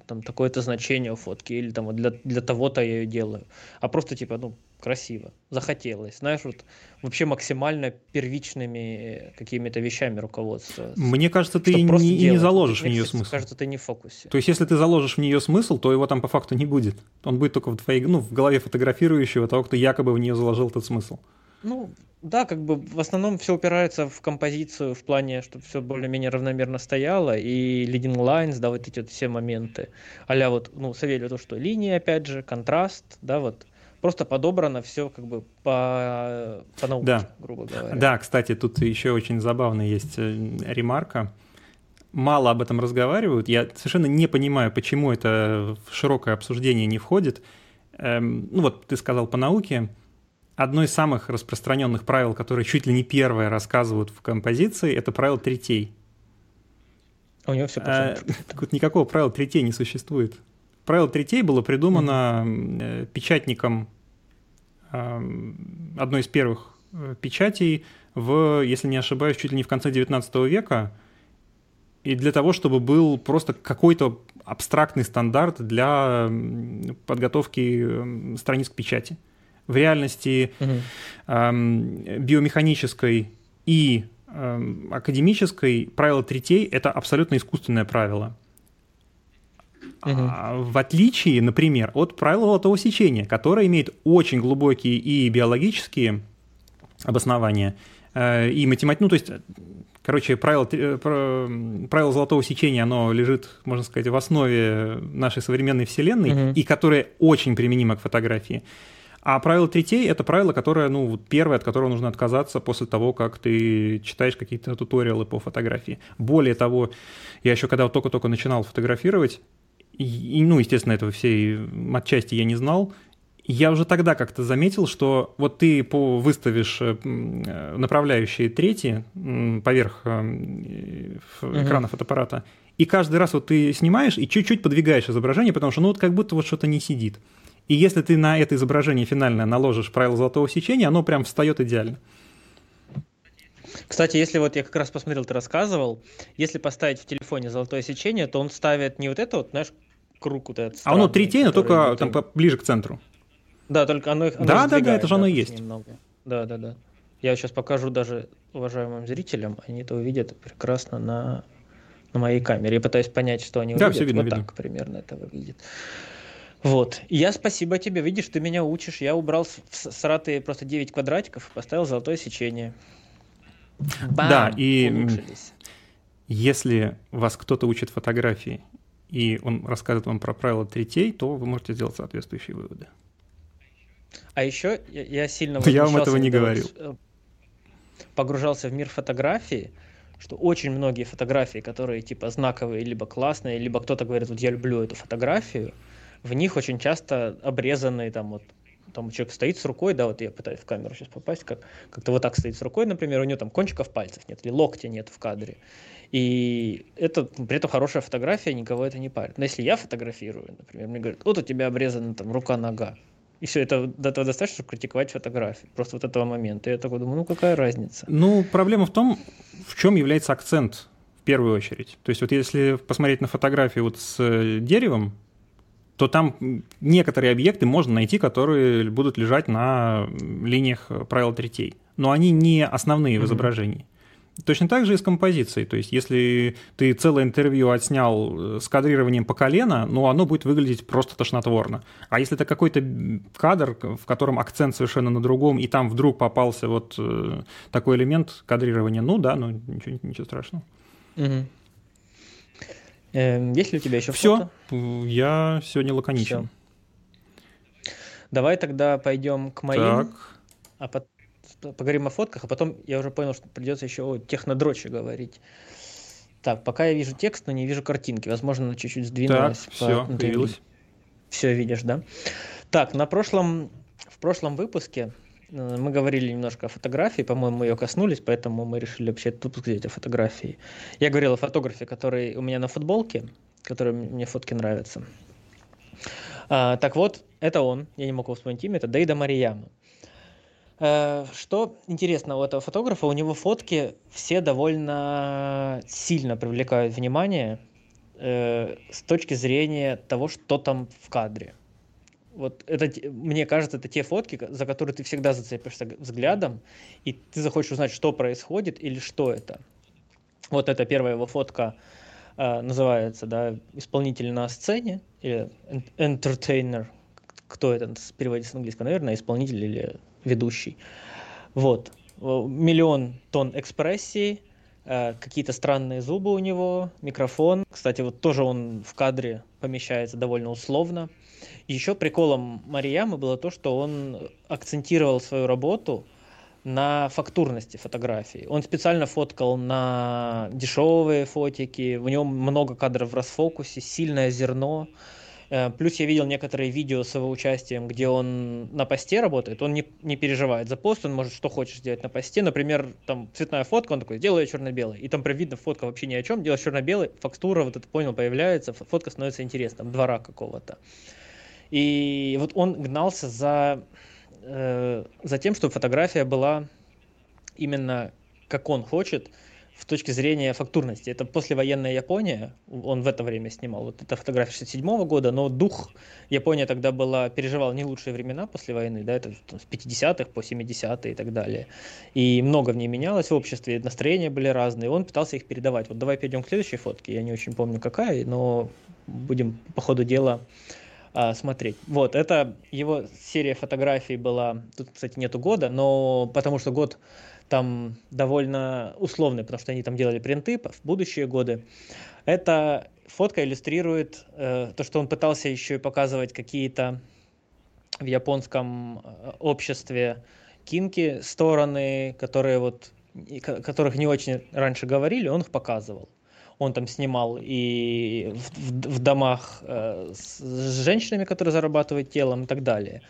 S2: там такое-то значение у фотки, или там вот для, для того-то я ее делаю. А просто типа, ну, красиво, захотелось. Знаешь, вот вообще максимально первичными какими-то вещами руководство.
S1: Мне кажется, ты и не, и не заложишь Мне в нее смысл.
S2: кажется, ты не в фокусе.
S1: То есть, если ты заложишь в нее смысл, то его там по факту не будет. Он будет только в твоей, ну, в голове фотографирующего того, кто якобы в нее заложил этот смысл.
S2: Ну, да, как бы в основном все упирается в композицию в плане, чтобы все более-менее равномерно стояло, и leading lines, да, вот эти вот все моменты. Аля вот, ну, Савелью то, что линии, опять же, контраст, да, вот, просто подобрано все как бы по, по науке,
S1: да.
S2: грубо говоря.
S1: Да, кстати, тут еще очень забавно есть э, ремарка. Мало об этом разговаривают. Я совершенно не понимаю, почему это в широкое обсуждение не входит. Эм, ну вот ты сказал по науке, одно из самых распространенных правил, которые чуть ли не первое рассказывают в композиции, это правило третей.
S2: У него все а,
S1: Так вот никакого правила третей не существует. Правило третей было придумано mm-hmm. печатником одной из первых э, печатей в, если не ошибаюсь, чуть ли не в конце 19 века, и для того, чтобы был просто какой-то абстрактный стандарт для подготовки страниц к печати в реальности угу. э, биомеханической и э, академической правило третей – это абсолютно искусственное правило. Угу. А, в отличие, например, от правила золотого сечения, которое имеет очень глубокие и биологические обоснования, э, и математические, ну, то есть Короче, правило, правило золотого сечения, оно лежит, можно сказать, в основе нашей современной Вселенной, угу. и которое очень применимо к фотографии. А правило третей — это правило, которое, ну, первое, от которого нужно отказаться после того, как ты читаешь какие-то туториалы по фотографии. Более того, я еще когда только-только начинал фотографировать, и, ну, естественно, этого всей отчасти я не знал, я уже тогда как-то заметил, что вот ты по выставишь э, направляющие третьи поверх э, экрана фотоаппарата, и каждый раз вот ты снимаешь и чуть-чуть подвигаешь изображение, потому что ну вот как будто вот что-то не сидит. И если ты на это изображение финальное наложишь правило золотого сечения, оно прям встает идеально.
S2: Кстати, если вот я как раз посмотрел, ты рассказывал, если поставить в телефоне золотое сечение, то он ставит не вот это вот, знаешь, круг вот этот.
S1: А оно третей, но только там ближе к центру.
S2: Да, только оно их.
S1: Оно да, да, да, это же оно и есть.
S2: Немного. Да, да, да. Я сейчас покажу даже уважаемым зрителям, они это увидят прекрасно на, на моей камере. Я пытаюсь понять, что они
S1: да,
S2: увидят.
S1: Все видно,
S2: вот
S1: видно.
S2: так примерно это выглядит. Вот. Я спасибо тебе. Видишь, ты меня учишь. Я убрал с, с раты просто 9 квадратиков и поставил золотое сечение.
S1: Бам! Да, и улучшились. если вас кто-то учит фотографии, и он рассказывает вам про правила третей, то вы можете сделать соответствующие выводы.
S2: А еще я, сильно
S1: Я вам этого не говорил. Э,
S2: погружался в мир фотографии, что очень многие фотографии, которые типа знаковые, либо классные, либо кто-то говорит, вот я люблю эту фотографию, в них очень часто обрезанные там вот там человек стоит с рукой, да, вот я пытаюсь в камеру сейчас попасть, как, как-то вот так стоит с рукой, например, у него там кончиков пальцев нет, или локтя нет в кадре. И это при этом хорошая фотография, никого это не парит. Но если я фотографирую, например, мне говорят, вот у тебя обрезана там рука-нога, и все, это до этого достаточно, чтобы критиковать фотографию. Просто вот этого момента. Я такой думаю, ну какая разница?
S1: Ну, проблема в том, в чем является акцент в первую очередь. То есть вот если посмотреть на фотографию вот с э, деревом, то там некоторые объекты можно найти, которые будут лежать на линиях правил третей. Но они не основные mm-hmm. в изображении. Точно так же и с композицией. То есть, если ты целое интервью отснял э, с кадрированием по колено, ну, оно будет выглядеть просто тошнотворно. А если это какой-то кадр, в котором акцент совершенно на другом, и там вдруг попался вот э, такой элемент кадрирования, ну да, ну ничего, ничего страшного.
S2: Угу. Э, есть ли у тебя еще
S1: Все, фото? я сегодня лаконичен.
S2: Все. Давай тогда пойдем к моим. Так. А потом поговорим о фотках, а потом я уже понял, что придется еще о технодроче говорить. Так, пока я вижу текст, но не вижу картинки. Возможно, она чуть-чуть сдвинулась. Так,
S1: все, по... появилось.
S2: Все видишь, да? Так, на прошлом, в прошлом выпуске мы говорили немножко о фотографии, по-моему, ее коснулись, поэтому мы решили вообще выпуск сделать о фотографии. Я говорил о фотографе, который у меня на футболке, который мне фотки нравятся. А, так вот, это он, я не могу вспомнить имя, это Дейда Марияма. Э, что интересно у этого фотографа, у него фотки все довольно сильно привлекают внимание э, с точки зрения того, что там в кадре. Вот это, мне кажется, это те фотки, за которые ты всегда зацепишься взглядом, и ты захочешь узнать, что происходит или что это. Вот это первая его фотка э, называется, да, исполнитель на сцене или entertainer. Кто это переводится с английского? Наверное, исполнитель или ведущий. Вот. Миллион тонн экспрессии, э, какие-то странные зубы у него, микрофон. Кстати, вот тоже он в кадре помещается довольно условно. Еще приколом Мариямы было то, что он акцентировал свою работу на фактурности фотографии. Он специально фоткал на дешевые фотики, в нем много кадров в расфокусе, сильное зерно, Э, плюс я видел некоторые видео с его участием, где он на посте работает, он не, не переживает за пост, он может что хочешь сделать на посте. Например, там цветная фотка, он такой, делаю черно-белый. И там прям видно, фотка вообще ни о чем, делаешь черно-белый, фактура, вот это понял, появляется, фотка становится интересной, там двора какого-то. И вот он гнался за, э, за тем, чтобы фотография была именно как он хочет, в точке зрения фактурности. Это послевоенная Япония, он в это время снимал. Вот это фотография 67 года, но дух Япония тогда была, переживала не лучшие времена после войны, да, это с 50-х по 70-е и так далее. И много в ней менялось в обществе, настроения были разные, он пытался их передавать. Вот давай перейдем к следующей фотке, я не очень помню какая, но будем по ходу дела а, смотреть. Вот, это его серия фотографий была, тут, кстати, нету года, но потому что год там довольно условный, потому что они там делали принты в будущие годы. Эта фотка иллюстрирует э, то, что он пытался еще и показывать какие-то в японском э, обществе кинки, стороны, которые вот, которых не очень раньше говорили, он их показывал. Он там снимал и в, в, домах э, с, женщинами, которые зарабатывают телом и так далее.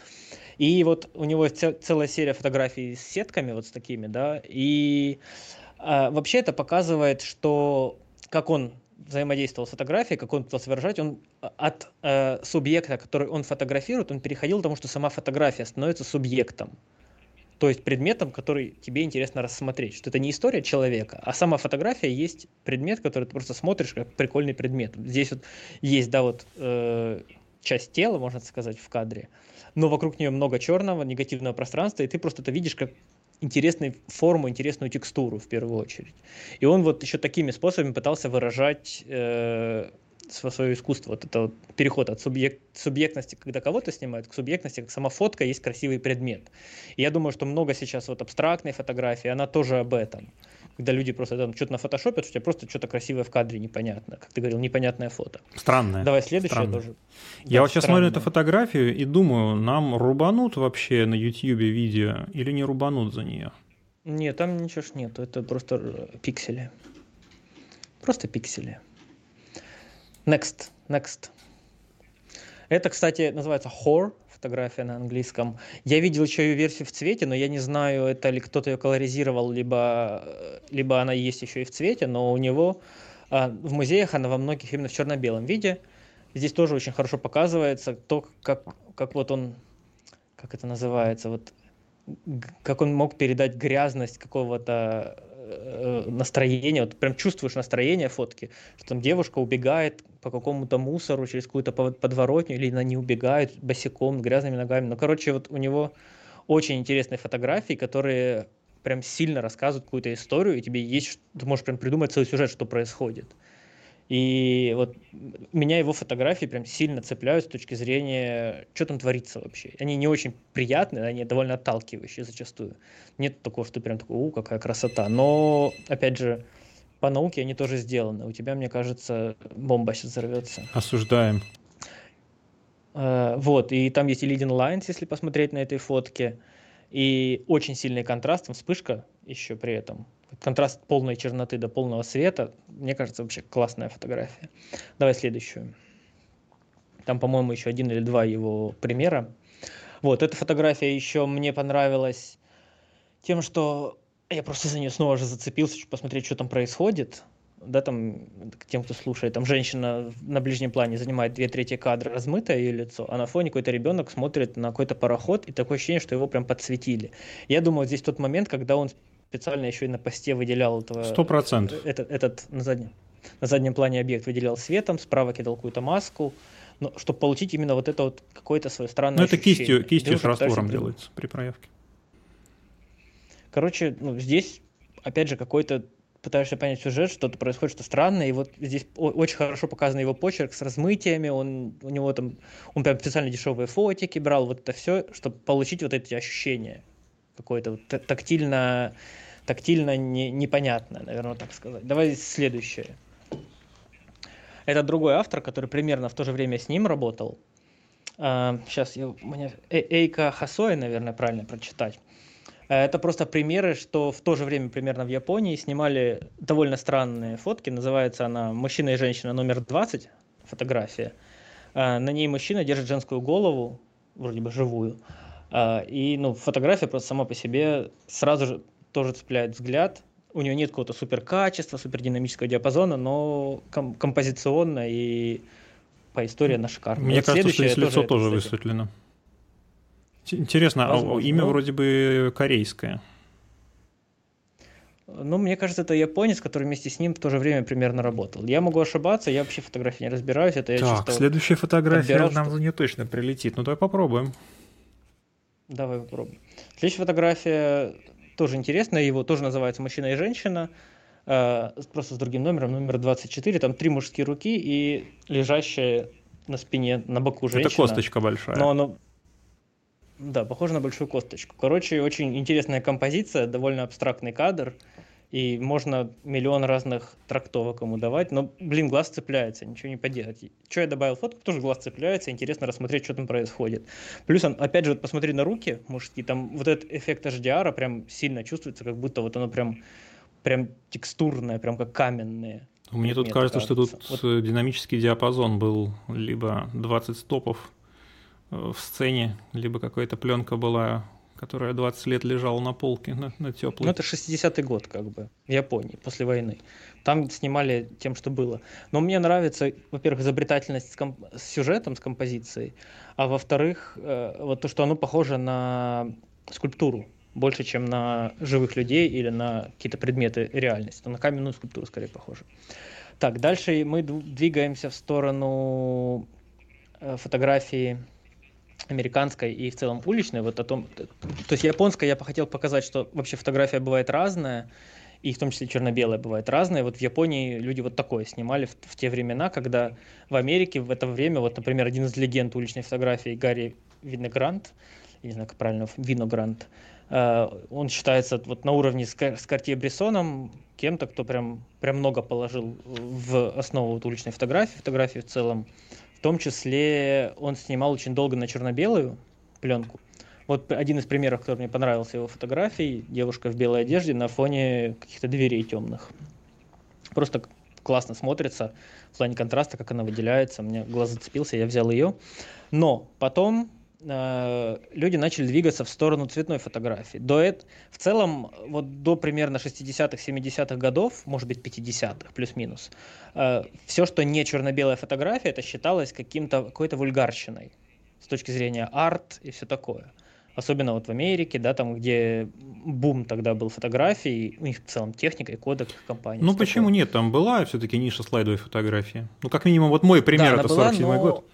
S2: И вот у него целая серия фотографий с сетками вот с такими, да, и а, вообще это показывает, что как он взаимодействовал с фотографией, как он пытался выражать, он от э, субъекта, который он фотографирует, он переходил к тому, что сама фотография становится субъектом. То есть предметом, который тебе интересно рассмотреть. Что это не история человека, а сама фотография есть предмет, который ты просто смотришь как прикольный предмет. Здесь вот есть, да, вот э, часть тела, можно сказать, в кадре, но вокруг нее много черного, негативного пространства, и ты просто это видишь как интересную форму, интересную текстуру в первую очередь. И он вот еще такими способами пытался выражать э, свое искусство. Вот это вот переход от субъект, субъектности, когда кого-то снимают, к субъектности, как сама фотка есть красивый предмет. И я думаю, что много сейчас вот абстрактной фотографии, она тоже об этом когда люди просто там что-то на фотошопят, у тебя просто что-то красивое в кадре непонятно. Как ты говорил, непонятное фото.
S1: Странное.
S2: Давай следующее
S1: Странное.
S2: тоже.
S1: Я да, вот сейчас странное. смотрю эту фотографию и думаю, нам рубанут вообще на YouTube видео или не рубанут за нее?
S2: Нет, там ничего ж нету, это просто э, пиксели. Просто пиксели. Next, next. Это, кстати, называется Whore фотография на английском. Я видел еще ее версию в цвете, но я не знаю, это ли кто-то ее колоризировал, либо, либо она есть еще и в цвете, но у него а, в музеях она во многих именно в черно-белом виде. Здесь тоже очень хорошо показывается то, как, как вот он, как это называется, вот как он мог передать грязность какого-то э, настроения, вот прям чувствуешь настроение фотки, что там девушка убегает по какому-то мусору через какую-то подворотню, или она не убегает босиком, грязными ногами. Ну, короче, вот у него очень интересные фотографии, которые прям сильно рассказывают какую-то историю, и тебе есть, ты можешь прям придумать целый сюжет, что происходит. И вот меня его фотографии прям сильно цепляют с точки зрения, что там творится вообще. Они не очень приятные, они довольно отталкивающие зачастую. Нет такого, что прям такой, у, какая красота. Но, опять же, по науке они тоже сделаны. У тебя, мне кажется, бомба сейчас взорвется.
S1: Осуждаем.
S2: Uh, вот, и там есть и Leading Lines, если посмотреть на этой фотке. И очень сильный контраст, там вспышка еще при этом. Контраст полной черноты до полного света. Мне кажется, вообще классная фотография. Давай следующую. Там, по-моему, еще один или два его примера. Вот, эта фотография еще мне понравилась тем, что я просто за нее снова же зацепился, чтобы посмотреть, что там происходит да, там, к тем, кто слушает, там женщина на ближнем плане занимает две трети кадра, размытое ее лицо, а на фоне какой-то ребенок смотрит на какой-то пароход, и такое ощущение, что его прям подсветили. Я думаю, здесь тот момент, когда он специально еще и на посте выделял этого...
S1: Сто процентов.
S2: Этот, этот на, заднем, на заднем плане объект выделял светом, справа кидал какую-то маску, но, чтобы получить именно вот это вот какое-то свое странное Ну,
S1: это ощущение. кистью, кистью с раствором делается при проявке.
S2: Короче, ну, здесь, опять же, какой-то пытаешься понять сюжет, что-то происходит, что странное, и вот здесь очень хорошо показан его почерк с размытиями, он, у него там, он прям специально дешевые фотики брал, вот это все, чтобы получить вот эти ощущения, какое-то вот тактильно, тактильно не, непонятное, наверное, так сказать. Давай следующее. Это другой автор, который примерно в то же время с ним работал. сейчас я, у меня э, Эйка Хасоя, наверное, правильно прочитать. Э, это просто примеры, что в то же время примерно в Японии снимали довольно странные фотки. Называется она «Мужчина и женщина номер 20», фотография. Э, на ней мужчина держит женскую голову, вроде бы живую. Э, и ну, фотография просто сама по себе сразу же тоже цепляет взгляд. У нее нет какого-то супер качества, супер динамического диапазона, но ком- композиционно и по истории она шикарная.
S1: Мне вот кажется, что здесь лицо тоже, тоже высветлено. Интересно, а Возможно. а имя ну, вроде бы корейское.
S2: Ну, мне кажется, это японец, который вместе с ним в то же время примерно работал. Я могу ошибаться, я вообще фотографии не разбираюсь. Это я
S1: так, следующая фотография нам что... не точно прилетит. Ну, давай попробуем.
S2: Давай попробуем. Следующая фотография тоже интересная, его тоже называется «Мужчина и женщина», э, просто с другим номером, номер 24. Там три мужские руки и лежащая на спине, на боку женщина.
S1: Это косточка большая.
S2: Но оно, да, похоже на большую косточку. Короче, очень интересная композиция, довольно абстрактный кадр, и можно миллион разных трактовок ему давать, но, блин, глаз цепляется, ничего не поделать. Что я добавил фотку, тоже глаз цепляется, интересно рассмотреть, что там происходит. Плюс, он, опять же, вот посмотри на руки мужские, там вот этот эффект HDR прям сильно чувствуется, как будто вот оно прям, прям текстурное, прям как каменные.
S1: Мне тут кажется, кажется, что тут вот. динамический диапазон был либо 20 стопов, Э, в сцене, либо какая-то пленка была, которая 20 лет лежала на полке, на, на теплой.
S2: Ну, это 60-й год, как бы, в Японии, после войны. Там снимали тем, что было. Но мне нравится, во-первых, изобретательность с, комп- с сюжетом, с композицией, а во-вторых, э, вот то, что оно похоже на скульптуру больше, чем на живых людей или на какие-то предметы реальности. То на каменную скульптуру скорее похоже. Так, дальше мы двигаемся в сторону э, фотографии американской и в целом уличной, вот о том, то есть японская я хотел показать, что вообще фотография бывает разная, и в том числе черно-белая бывает разная. Вот в Японии люди вот такое снимали в, в те времена, когда в Америке в это время, вот, например, один из легенд уличной фотографии Гарри Виногрант, не знаю, как правильно, Виногрант, э, он считается вот на уровне с, с Картье Брессоном кем-то, кто прям, прям много положил в основу вот, уличной фотографии, фотографии в целом. Том числе он снимал очень долго на черно-белую пленку. Вот один из примеров, который мне понравился его фотографий, девушка в белой одежде на фоне каких-то дверей темных. Просто классно смотрится в плане контраста, как она выделяется. Мне глаз зацепился, я взял ее. Но потом люди начали двигаться в сторону цветной фотографии. До это, в целом, вот до примерно 60-х, 70-х годов, может быть 50-х, плюс-минус, э, все, что не черно-белая фотография, это считалось каким-то, какой-то вульгарщиной с точки зрения арт и все такое особенно вот в Америке, да, там, где бум тогда был фотографий, у них в целом техника и кодек компании.
S1: Ну почему такое. нет, там была все-таки ниша слайдовой фотографии. Ну как минимум вот мой пример да, это 47 но... год.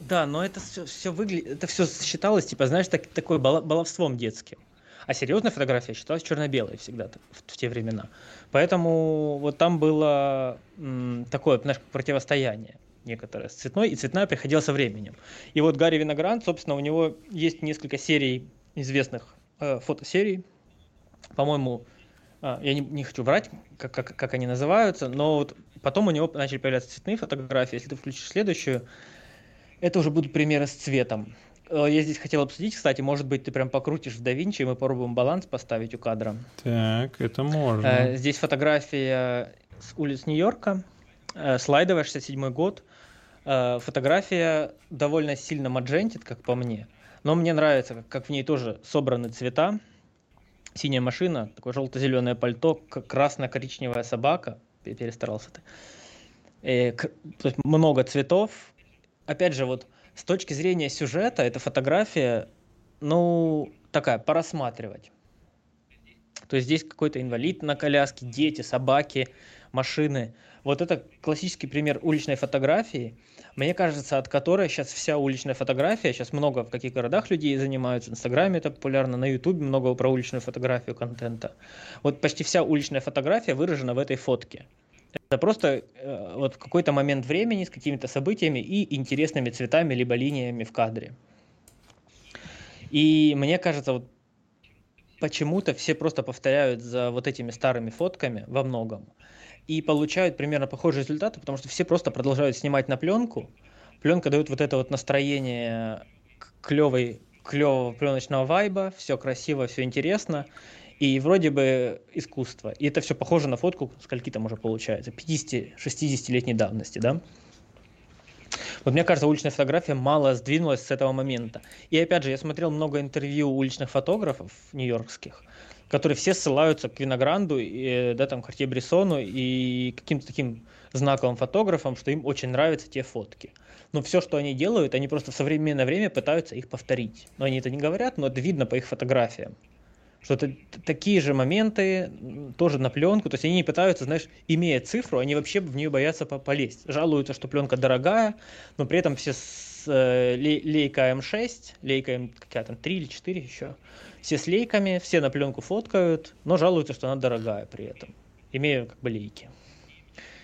S2: Да, но это все, все выглядит, это все считалось, типа, знаешь, так, такой баловством детским. А серьезная фотография считалась черно-белой всегда в, в те времена. Поэтому вот там было м, такое, знаешь, противостояние некоторая с цветной, и цветная приходила со временем. И вот Гарри Виноград, собственно, у него есть несколько серий известных э, фотосерий. По-моему, э, я не, не хочу врать, как, как, как они называются, но вот потом у него начали появляться цветные фотографии. Если ты включишь следующую, это уже будут примеры с цветом. Э, я здесь хотел обсудить, кстати, может быть, ты прям покрутишь в DaVinci, и мы попробуем баланс поставить у кадра.
S1: Так, это можно.
S2: Э, здесь фотография с улиц Нью-Йорка, э, слайдовая, 67 год. Фотография довольно сильно маджентит, как по мне. Но мне нравится, как, как в ней тоже собраны цвета. Синяя машина, такое желто-зеленое пальто, красно-коричневая собака. Перестарался ты. И, то есть много цветов. Опять же, вот с точки зрения сюжета, эта фотография, ну, такая, порассматривать. То есть здесь какой-то инвалид на коляске, дети, собаки, машины. Вот это классический пример уличной фотографии, мне кажется, от которой сейчас вся уличная фотография, сейчас много в каких городах людей занимаются, в Инстаграме это популярно, на Ютубе много про уличную фотографию контента. Вот почти вся уличная фотография выражена в этой фотке. Это просто э, вот какой-то момент времени с какими-то событиями и интересными цветами либо линиями в кадре. И мне кажется, вот почему-то все просто повторяют за вот этими старыми фотками во многом и получают примерно похожие результаты, потому что все просто продолжают снимать на пленку. Пленка дает вот это вот настроение клевой, клевого пленочного вайба, все красиво, все интересно, и вроде бы искусство. И это все похоже на фотку, скольки там уже получается, 50-60-летней давности, да? Вот мне кажется, уличная фотография мало сдвинулась с этого момента. И опять же, я смотрел много интервью уличных фотографов нью-йоркских, которые все ссылаются к Виногранду, и, да, там, Картье Брессону и каким-то таким знаковым фотографам, что им очень нравятся те фотки. Но все, что они делают, они просто в современное время пытаются их повторить. Но они это не говорят, но это видно по их фотографиям. Что это такие же моменты, тоже на пленку. То есть они не пытаются, знаешь, имея цифру, они вообще в нее боятся полезть. Жалуются, что пленка дорогая, но при этом все с э, лейка М6, лейка М, какая там, 3 или 4 еще, все с лейками, все на пленку фоткают, но жалуются, что она дорогая при этом, имея как бы лейки.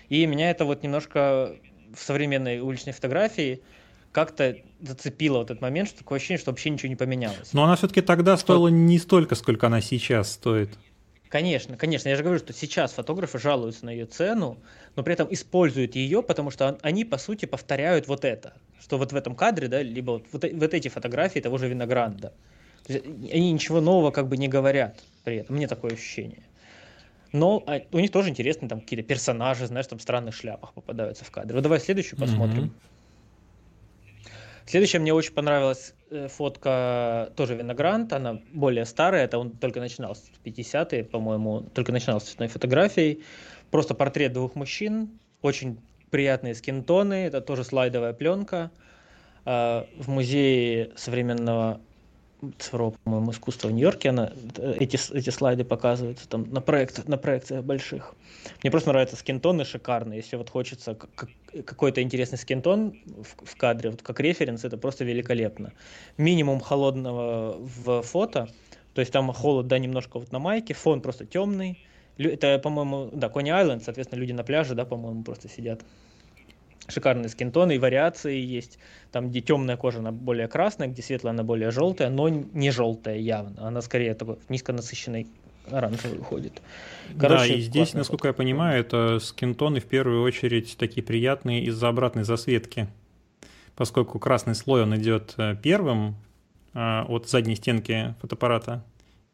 S2: И меня это вот немножко в современной уличной фотографии как-то зацепило вот этот момент, что такое ощущение, что вообще ничего не поменялось.
S1: Но она все-таки тогда стоила не столько, сколько она сейчас стоит.
S2: Конечно, конечно. Я же говорю, что сейчас фотографы жалуются на ее цену, но при этом используют ее, потому что они, по сути, повторяют вот это. Что вот в этом кадре, да, либо вот, вот, вот эти фотографии того же Винограда. То есть они ничего нового как бы не говорят при этом. Мне такое ощущение. Но а, у них тоже интересные там какие-то персонажи, знаешь, там в странных шляпах попадаются в кадр. Вот давай следующую посмотрим. Mm-hmm. Следующая мне очень понравилась э, фотка тоже Виногрант, она более старая, это он только начинал с 50-е, по-моему, только начинал с цветной фотографией. Просто портрет двух мужчин, очень приятные скинтоны, это тоже слайдовая пленка. Э, в музее современного цифрового, по-моему, искусства в Нью-Йорке, она, эти, эти слайды показываются там на, проект, на проекциях больших. Мне просто нравятся скинтоны шикарные. Если вот хочется какой-то интересный скинтон в, в кадре, вот как референс, это просто великолепно. Минимум холодного в фото, то есть там холод, да, немножко вот на майке, фон просто темный. Это, по-моему, да, Кони Айленд, соответственно, люди на пляже, да, по-моему, просто сидят шикарные скинтоны и вариации есть. Там, где темная кожа, она более красная, где светлая, она более желтая, но не желтая явно. Она скорее такой низконасыщенной оранжевый уходит.
S1: Короче, да, и здесь, насколько я понимаю, это скинтоны в первую очередь такие приятные из-за обратной засветки. Поскольку красный слой, он идет э, первым а, от задней стенки фотоаппарата.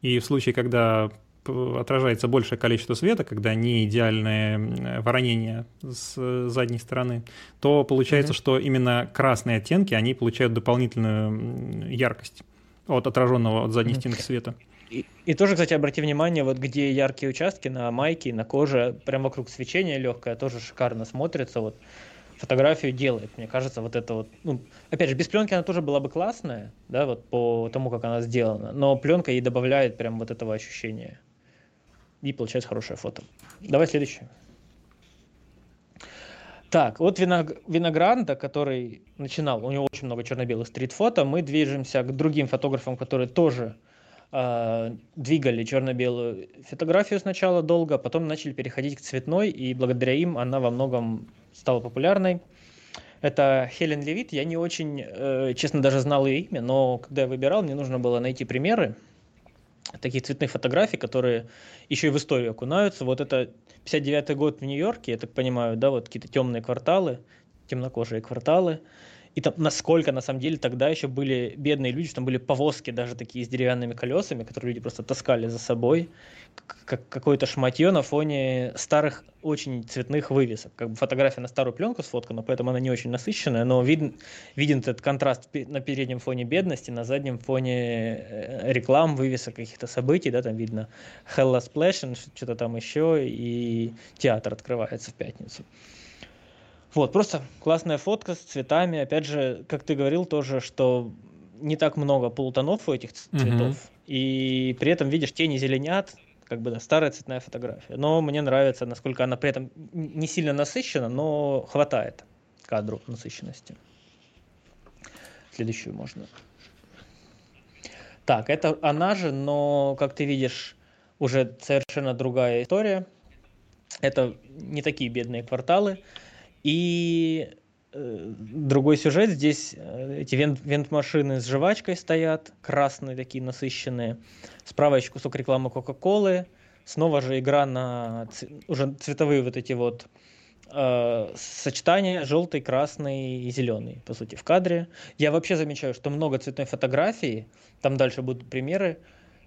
S1: И в случае, когда отражается большее количество света, когда не идеальное воронение с задней стороны, то получается, mm-hmm. что именно красные оттенки, они получают дополнительную яркость от отраженного от задней mm-hmm. стенки света.
S2: И, и тоже, кстати, обрати внимание, вот где яркие участки на майке, на коже, прям вокруг свечения легкое, тоже шикарно смотрится. Вот фотографию делает. Мне кажется, вот это вот, ну, опять же, без пленки она тоже была бы классная, да, вот по тому, как она сделана, но пленка ей добавляет прям вот этого ощущения. И получается хорошее фото. Давай следующее. Так, вот Виног... Виногранда, который начинал, у него очень много черно-белых стрит-фото, мы движемся к другим фотографам, которые тоже э, двигали черно-белую фотографию сначала долго, а потом начали переходить к цветной, и благодаря им она во многом стала популярной. Это Хелен Левит. Я не очень, э, честно, даже знал ее имя, но когда я выбирал, мне нужно было найти примеры таких цветных фотографий, которые еще и в историю окунаются. Вот это 59 год в Нью-Йорке, я так понимаю, да, вот какие-то темные кварталы, темнокожие кварталы. И там насколько на самом деле тогда еще были бедные люди, что там были повозки даже такие с деревянными колесами, которые люди просто таскали за собой, как какое-то шматье на фоне старых очень цветных вывесок. Как бы фотография на старую пленку сфоткана, поэтому она не очень насыщенная, но виден, виден этот контраст на переднем фоне бедности, на заднем фоне э, реклам, вывесок каких-то событий, да, там видно Hella Splash, что-то там еще, и театр открывается в пятницу. Вот, просто классная фотка с цветами. Опять же, как ты говорил тоже, что не так много полутонов у этих цветов. Угу. И при этом, видишь, тени зеленят, как бы да, старая цветная фотография. Но мне нравится, насколько она при этом не сильно насыщена, но хватает кадру насыщенности. Следующую можно. Так, это она же, но, как ты видишь, уже совершенно другая история. Это не такие бедные кварталы. И э, другой сюжет. Здесь э, эти вент, вент-машины с жвачкой стоят, красные такие насыщенные. Справа еще кусок рекламы Кока-Колы. Снова же игра на ц... уже цветовые вот эти вот э, сочетания желтый, красный и зеленый, по сути, в кадре. Я вообще замечаю, что много цветной фотографии, там дальше будут примеры,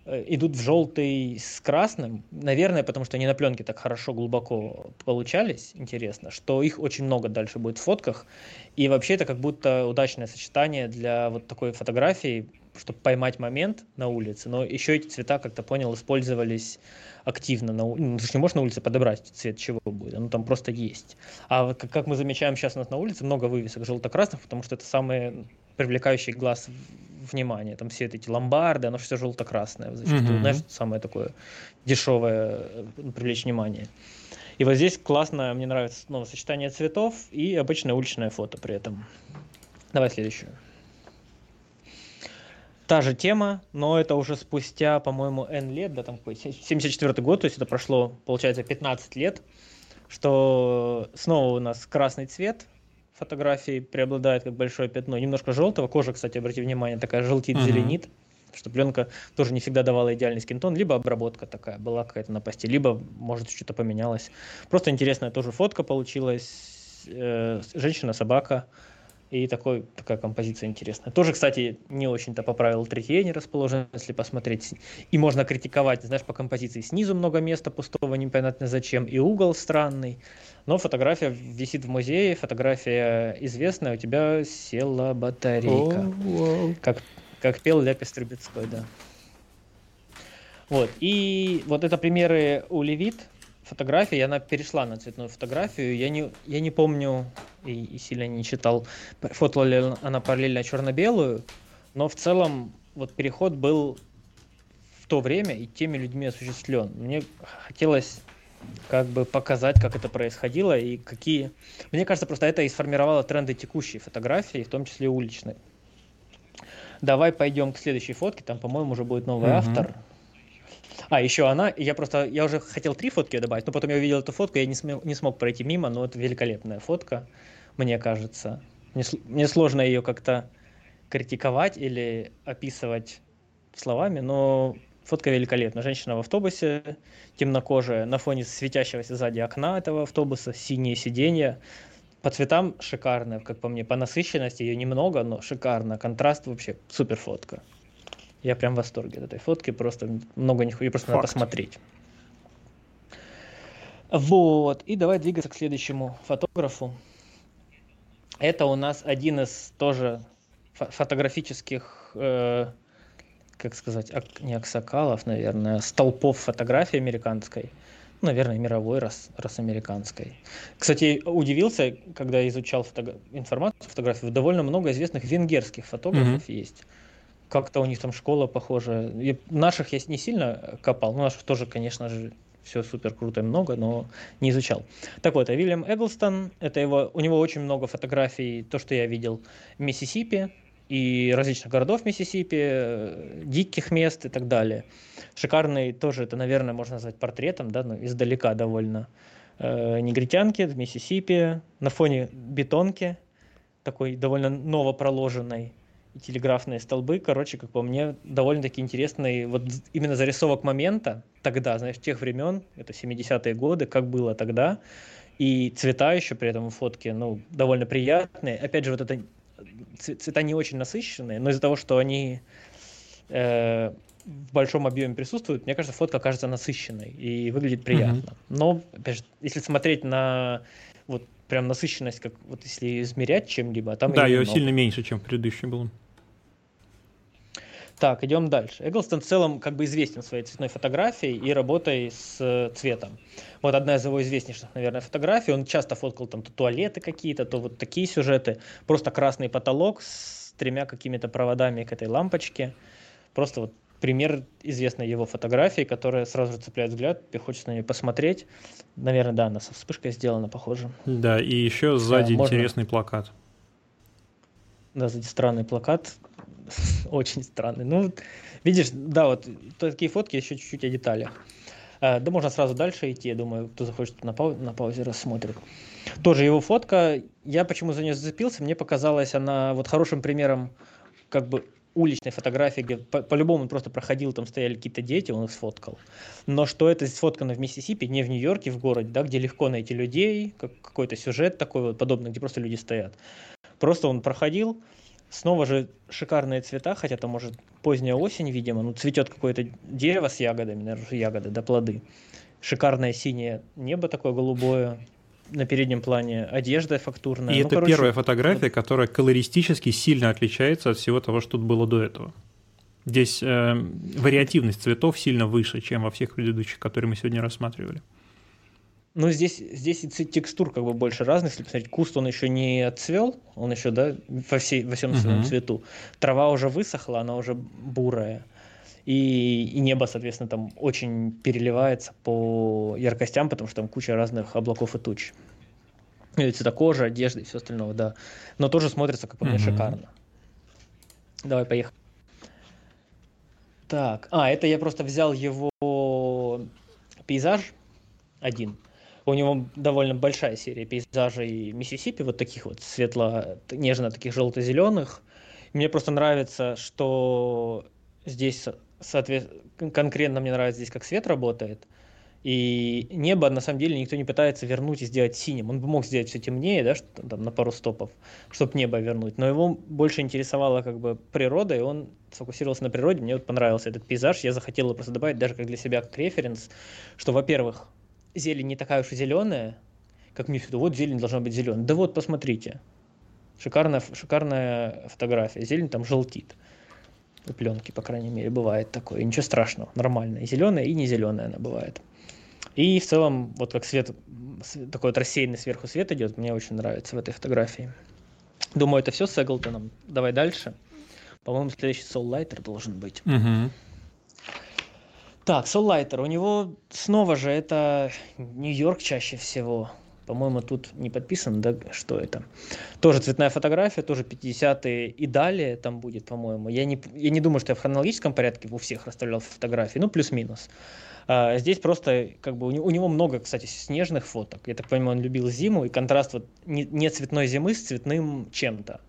S2: идут в желтый с красным, наверное, потому что они на пленке так хорошо, глубоко получались, интересно, что их очень много дальше будет в фотках. И вообще это как будто удачное сочетание для вот такой фотографии, чтобы поймать момент на улице. Но еще эти цвета, как то понял, использовались активно. На, ну, ты же не можешь на улице подобрать цвет, чего будет. Оно там просто есть. А как, как мы замечаем сейчас у нас на улице, много вывесок желто-красных, потому что это самые привлекающие глаз внимание. Там все эти ломбарды, оно все желто-красное. Зачастую, mm-hmm. знаешь, самое такое дешевое э, привлечь внимание. И вот здесь классно, мне нравится снова сочетание цветов и обычное уличное фото при этом. Давай следующую. Та же тема, но это уже спустя, по-моему, N лет, да, там какой 74 год, то есть это прошло, получается, 15 лет, что снова у нас красный цвет, фотографии преобладает как большое пятно. Немножко желтого. Кожа, кстати, обрати внимание, такая желтит, зеленит. Uh-huh. Что пленка тоже не всегда давала идеальный скинтон. Либо обработка такая была какая-то на посте, либо, может, что-то поменялось. Просто интересная тоже фотка получилась. Э, женщина, собака. И такой, такая композиция интересная. Тоже, кстати, не очень-то по правилу третьей не расположен, если посмотреть. И можно критиковать, знаешь, по композиции снизу много места пустого, непонятно зачем, и угол странный. Но фотография висит в музее, фотография известная, у тебя села батарейка. Oh, Как, как пел Ляпис Трубецкой, да. Вот, и вот это примеры у Левит, фотографии, она перешла на цветную фотографию. Я не, я не помню и, и сильно не читал, фотала ли она параллельно черно-белую, но в целом вот переход был в то время и теми людьми осуществлен. Мне хотелось как бы показать, как это происходило и какие... Мне кажется, просто это и сформировало тренды текущей фотографии, в том числе уличной. Давай пойдем к следующей фотке, там, по-моему, уже будет новый mm-hmm. автор. А, еще она, я просто, я уже хотел три фотки добавить, но потом я увидел эту фотку, я не, смог, не смог пройти мимо, но это великолепная фотка, мне кажется. Мне, мне сложно ее как-то критиковать или описывать словами, но фотка великолепна. Женщина в автобусе, темнокожая, на фоне светящегося сзади окна этого автобуса, синие сиденья. По цветам шикарная, как по мне, по насыщенности ее немного, но шикарно. Контраст вообще супер фотка. Я прям в восторге от этой фотки, просто много не ее просто Факт. надо посмотреть. Вот, и давай двигаться к следующему фотографу. Это у нас один из тоже фотографических, э, как сказать, не аксакалов, наверное, столпов фотографии американской. Ну, наверное, мировой, раз, раз американской. Кстати, удивился, когда изучал фото... информацию фотографии, довольно много известных венгерских фотографов mm-hmm. есть. Как-то у них там школа похожая. И наших я не сильно копал, но наших тоже, конечно же, все супер круто и много, но не изучал. Так вот, а Вильям Эглстон, это его, у него очень много фотографий, то, что я видел в Миссисипи, и различных городов Миссисипи, диких мест и так далее. Шикарный тоже, это, наверное, можно назвать портретом, да, ну, издалека довольно. Э, негритянки в Миссисипи на фоне бетонки, такой довольно новопроложенной, и телеграфные столбы, короче, как по мне, довольно-таки интересный, вот именно зарисовок момента, тогда, знаешь, тех времен, это 70-е годы, как было тогда, и цвета еще при этом в фотке, ну, довольно приятные. Опять же, вот это цвета не очень насыщенные, но из-за того, что они э, в большом объеме присутствуют, мне кажется, фотка кажется насыщенной и выглядит приятно. Mm-hmm. Но, опять же, если смотреть на вот прям насыщенность, как вот если измерять чем-либо, там
S1: да, ее, ее сильно меньше, чем в предыдущем было.
S2: Так, идем дальше. Эглстон в целом как бы известен своей цветной фотографией и работой с э, цветом. Вот одна из его известнейших, наверное, фотографий. Он часто фоткал там то туалеты какие-то, то вот такие сюжеты. Просто красный потолок с тремя какими-то проводами к этой лампочке. Просто вот пример известной его фотографии, которая сразу же цепляет взгляд, и хочется на нее посмотреть. Наверное, да, она со вспышкой сделана, похоже.
S1: Да, и еще сзади да, интересный можно... плакат.
S2: Да, сзади странный плакат. очень странный. Ну, видишь, да, вот такие фотки еще чуть-чуть о деталях. Э, да можно сразу дальше идти, я думаю, кто захочет на, пау- на паузе рассмотрит. Тоже его фотка, я почему за нее зацепился, мне показалась она вот хорошим примером как бы уличной фотографии, где по- по-любому он просто проходил, там стояли какие-то дети, он их сфоткал. Но что это сфоткано в Миссисипи, не в Нью-Йорке, в городе, да, где легко найти людей, как какой-то сюжет такой вот подобный, где просто люди стоят. Просто он проходил, Снова же шикарные цвета, хотя там может поздняя осень, видимо, ну цветет какое-то дерево с ягодами, наверное, ягоды, да, плоды. Шикарное синее небо такое голубое, на переднем плане одежда фактурная.
S1: И ну, это короче, первая фотография, которая колористически сильно отличается от всего того, что тут было до этого. Здесь э, вариативность цветов сильно выше, чем во всех предыдущих, которые мы сегодня рассматривали.
S2: Ну, здесь, здесь и текстур как бы больше разных. Если посмотреть, куст он еще не отцвел, он еще, да, во, всей, во всем своем uh-huh. цвету. Трава уже высохла, она уже бурая. И, и небо, соответственно, там очень переливается по яркостям, потому что там куча разных облаков и туч. И цвета кожи, одежды и все остальное, да. Но тоже смотрится, как по мне, uh-huh. шикарно. Давай, поехали. Так, а, это я просто взял его пейзаж один у него довольно большая серия пейзажей Миссисипи, вот таких вот светло, нежно таких желто-зеленых. Мне просто нравится, что здесь, соответственно, конкретно мне нравится здесь, как свет работает. И небо, на самом деле, никто не пытается вернуть и сделать синим. Он бы мог сделать все темнее, да, что, там, на пару стопов, чтобы небо вернуть. Но его больше интересовала как бы природа, и он сфокусировался на природе. Мне вот понравился этот пейзаж. Я захотел его просто добавить даже как для себя, как референс, что, во-первых, зелень не такая уж и зеленая, как мне всегда, вот зелень должна быть зеленая. Да вот, посмотрите. Шикарная, шикарная фотография. Зелень там желтит. У пленки, по крайней мере, бывает такое. Ничего страшного, нормально. И зеленая, и не зеленая она бывает. И в целом, вот как свет, такой вот рассеянный сверху свет идет, мне очень нравится в этой фотографии. Думаю, это все с Эглтоном. Давай дальше. По-моему, следующий Soul Lighter должен быть.
S1: Угу.
S2: Так, Soullighter, у него снова же это Нью-Йорк чаще всего. По-моему, тут не подписано, да, что это. Тоже цветная фотография, тоже 50-е и далее там будет, по-моему. Я не, я не думаю, что я в хронологическом порядке у всех расставлял фотографии, ну, плюс-минус. А, здесь просто, как бы, у, у него много, кстати, снежных фоток. Я так понимаю, он любил зиму, и контраст вот не, не цветной зимы с цветным чем-то.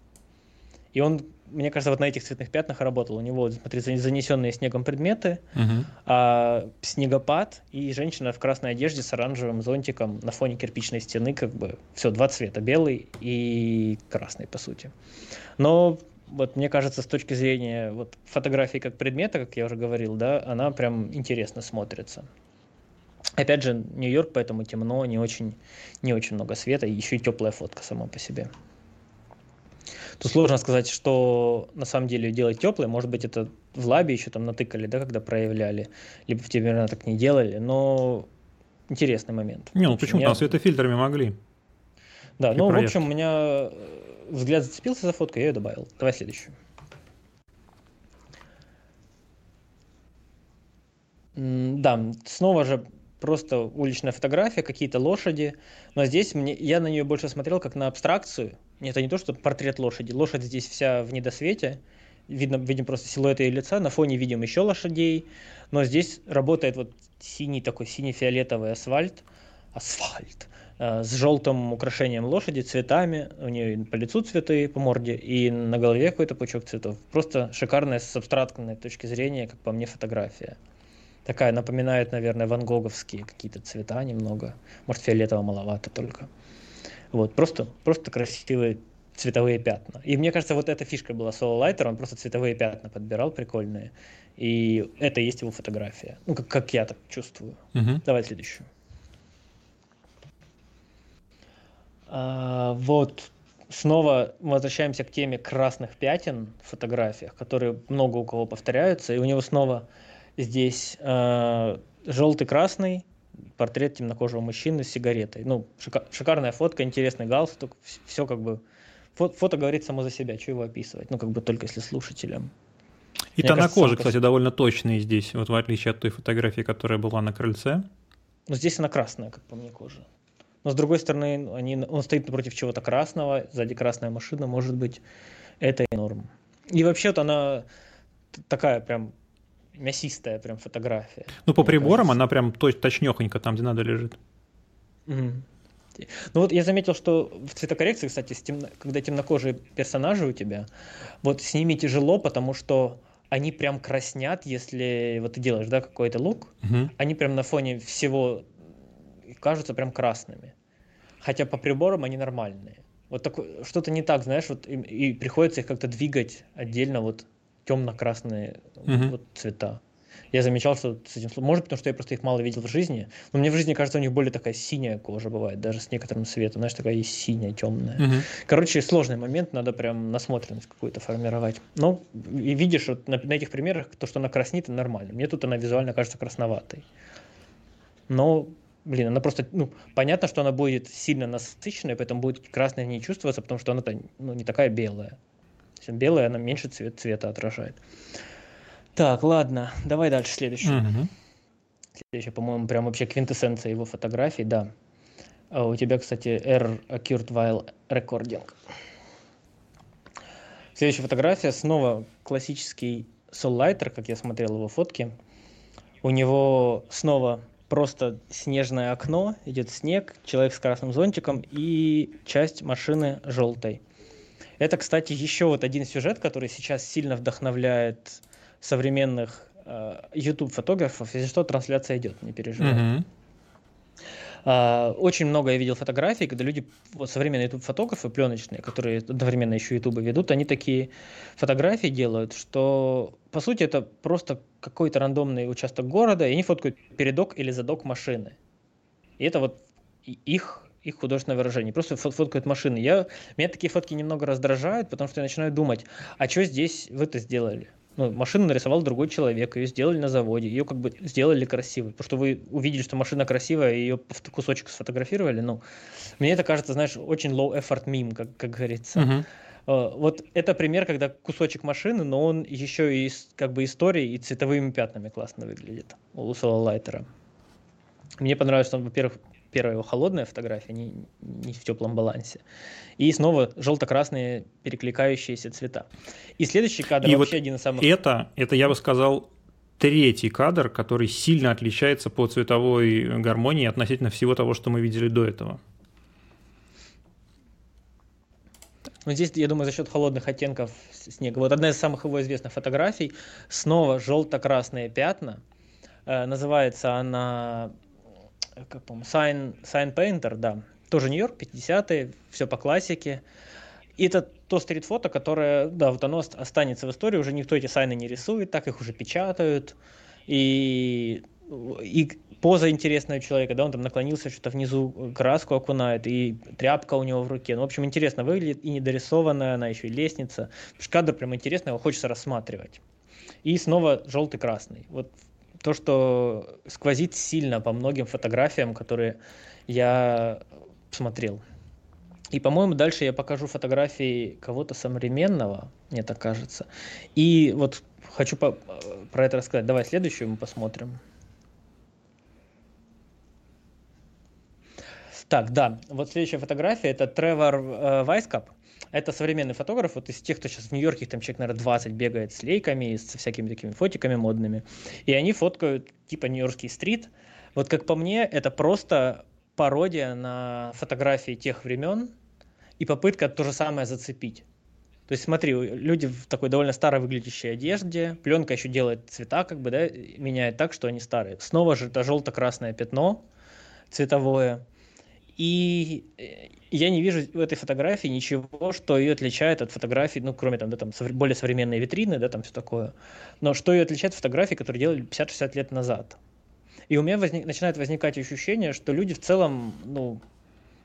S2: И он мне кажется, вот на этих цветных пятнах работал. У него, смотри, занесенные снегом предметы,
S1: uh-huh.
S2: а, снегопад и женщина в красной одежде с оранжевым зонтиком на фоне кирпичной стены, как бы все, два цвета, белый и красный, по сути. Но вот мне кажется, с точки зрения вот, фотографии как предмета, как я уже говорил, да, она прям интересно смотрится. Опять же, Нью-Йорк, поэтому темно, не очень, не очень много света, и еще и теплая фотка сама по себе. Тут сложно сказать, что на самом деле делать теплое. Может быть, это в лабе еще там натыкали, да, когда проявляли, либо в Тимирна так не делали, но интересный момент.
S1: Не, ну почему? Там светофильтрами могли.
S2: Да, ну, проект. в общем, у меня э, взгляд зацепился за фотку, я ее добавил. Давай следующую. Да, снова же просто уличная фотография, какие-то лошади. Но здесь мне, я на нее больше смотрел как на абстракцию. Это не то, что портрет лошади. Лошадь здесь вся в недосвете. Видно, видим просто силуэт ее лица. На фоне видим еще лошадей. Но здесь работает вот синий такой, синий-фиолетовый асфальт. Асфальт. Э, с желтым украшением лошади, цветами. У нее по лицу цветы, по морде. И на голове какой-то пучок цветов. Просто шикарная с абстрактной точки зрения, как по мне, фотография такая напоминает, наверное, ван Гоговские какие-то цвета немного. Может, фиолетово маловато только. Вот, просто, просто красивые цветовые пятна. И мне кажется, вот эта фишка была Соло Лайтер, он просто цветовые пятна подбирал прикольные. И это и есть его фотография. Ну, как, как я так чувствую. Угу. Давай следующую. А, вот снова возвращаемся к теме красных пятен в фотографиях, которые много у кого повторяются, и у него снова Здесь э, желтый-красный, портрет темнокожего мужчины с сигаретой. Ну, шика- шикарная фотка, интересный галстук, все как бы... Фото, фото говорит само за себя, что его описывать, ну, как бы только если слушателям.
S1: И Мне тона кожи, кстати, довольно точные здесь, вот в отличие от той фотографии, которая была на крыльце.
S2: Ну, здесь она красная, как по мне, кожа. Но с другой стороны, они, он стоит напротив чего-то красного, сзади красная машина, может быть, это и норм. И вообще-то она такая прям мясистая прям фотография.
S1: Ну, по приборам кажется. она прям точнёхонько там, где надо, лежит.
S2: Угу. Ну вот я заметил, что в цветокоррекции, кстати, темно, когда темнокожие персонажи у тебя, вот с ними тяжело, потому что они прям краснят, если вот ты делаешь, да, какой-то лук, угу. они прям на фоне всего кажутся прям красными. Хотя по приборам они нормальные. Вот такое, что-то не так, знаешь, вот и, и приходится их как-то двигать отдельно вот темно-красные угу. вот, цвета. Я замечал, что с этим может, потому что я просто их мало видел в жизни. Но мне в жизни кажется, у них более такая синяя кожа бывает, даже с некоторым цветом, знаешь, такая есть синяя, темная. Угу. Короче, сложный момент, надо прям насмотренность какую-то формировать. Ну, и видишь, вот на, на этих примерах, то, что она краснит, нормально. Мне тут она визуально кажется красноватой. Но, блин, она просто, ну, понятно, что она будет сильно насыщенная, поэтому будет красная в ней чувствоваться, потому что она ну, не такая белая. Чем белая, она меньше цвет, цвета отражает. Так, ладно, давай дальше следующую. Угу. Следующая, по-моему, прям вообще квинтэссенция его фотографий, да. А у тебя, кстати, R Occurred While Recording. Следующая фотография, снова классический Lighter, как я смотрел его фотки. У него снова просто снежное окно, идет снег, человек с красным зонтиком и часть машины желтой. Это, кстати, еще вот один сюжет, который сейчас сильно вдохновляет современных э, YouTube-фотографов. Если что, трансляция идет, не переживай. Mm-hmm. Uh, очень много я видел фотографий, когда люди, вот современные YouTube-фотографы, пленочные, которые одновременно еще YouTube ведут, они такие фотографии делают, что по сути это просто какой-то рандомный участок города, и они фоткают передок или задок машины. И это вот их их художественное выражение. Просто фоткают машины. Я, меня такие фотки немного раздражают, потому что я начинаю думать, а что здесь вы это сделали? Ну, машину нарисовал другой человек, ее сделали на заводе, ее как бы сделали красивой. Потому что вы увидели, что машина красивая, и ее кусочек сфотографировали. Ну, мне это кажется, знаешь, очень low effort meme, как, как говорится. Uh-huh. Вот это пример, когда кусочек машины, но он еще и как бы историей и цветовыми пятнами классно выглядит у Соло Лайтера. Мне понравилось, что он, во-первых, первая его холодная фотография, не, не в теплом балансе. И снова желто-красные перекликающиеся цвета. И следующий кадр
S1: и вообще вот один из самых... Это, это, я бы сказал, третий кадр, который сильно отличается по цветовой гармонии относительно всего того, что мы видели до этого.
S2: Ну, здесь, я думаю, за счет холодных оттенков снега. Вот одна из самых его известных фотографий. Снова желто-красные пятна. Э, называется она как по Sign, Sign Painter, да, тоже Нью-Йорк, 50-е, все по классике. И это то стрит-фото, которое, да, вот оно останется в истории, уже никто эти сайны не рисует, так их уже печатают, и, и поза интересная у человека, да, он там наклонился, что-то внизу краску окунает, и тряпка у него в руке. Ну, в общем, интересно выглядит, и недорисованная она еще, и лестница. Кадр прям интересный, его хочется рассматривать. И снова желтый-красный. Вот то, что сквозит сильно по многим фотографиям, которые я смотрел. И, по-моему, дальше я покажу фотографии кого-то современного, мне так кажется. И вот хочу по- про это рассказать. Давай следующую мы посмотрим. Так, да, вот следующая фотография, это Тревор э, Вайскап. Это современный фотограф, вот из тех, кто сейчас в Нью-Йорке, там человек, наверное, 20 бегает с лейками, со всякими такими фотиками модными. И они фоткают типа Нью-Йоркский стрит. Вот как по мне, это просто пародия на фотографии тех времен и попытка то же самое зацепить. То есть смотри, люди в такой довольно старой выглядящей одежде, пленка еще делает цвета, как бы, да, меняет так, что они старые. Снова же это желто-красное пятно цветовое. И э, я не вижу в этой фотографии ничего, что ее отличает от фотографий, ну, кроме там, да, там более современные витрины, да, там все такое. Но что ее отличает от фотографий, которые делали 50-60 лет назад. И у меня возник, начинает возникать ощущение, что люди в целом, ну,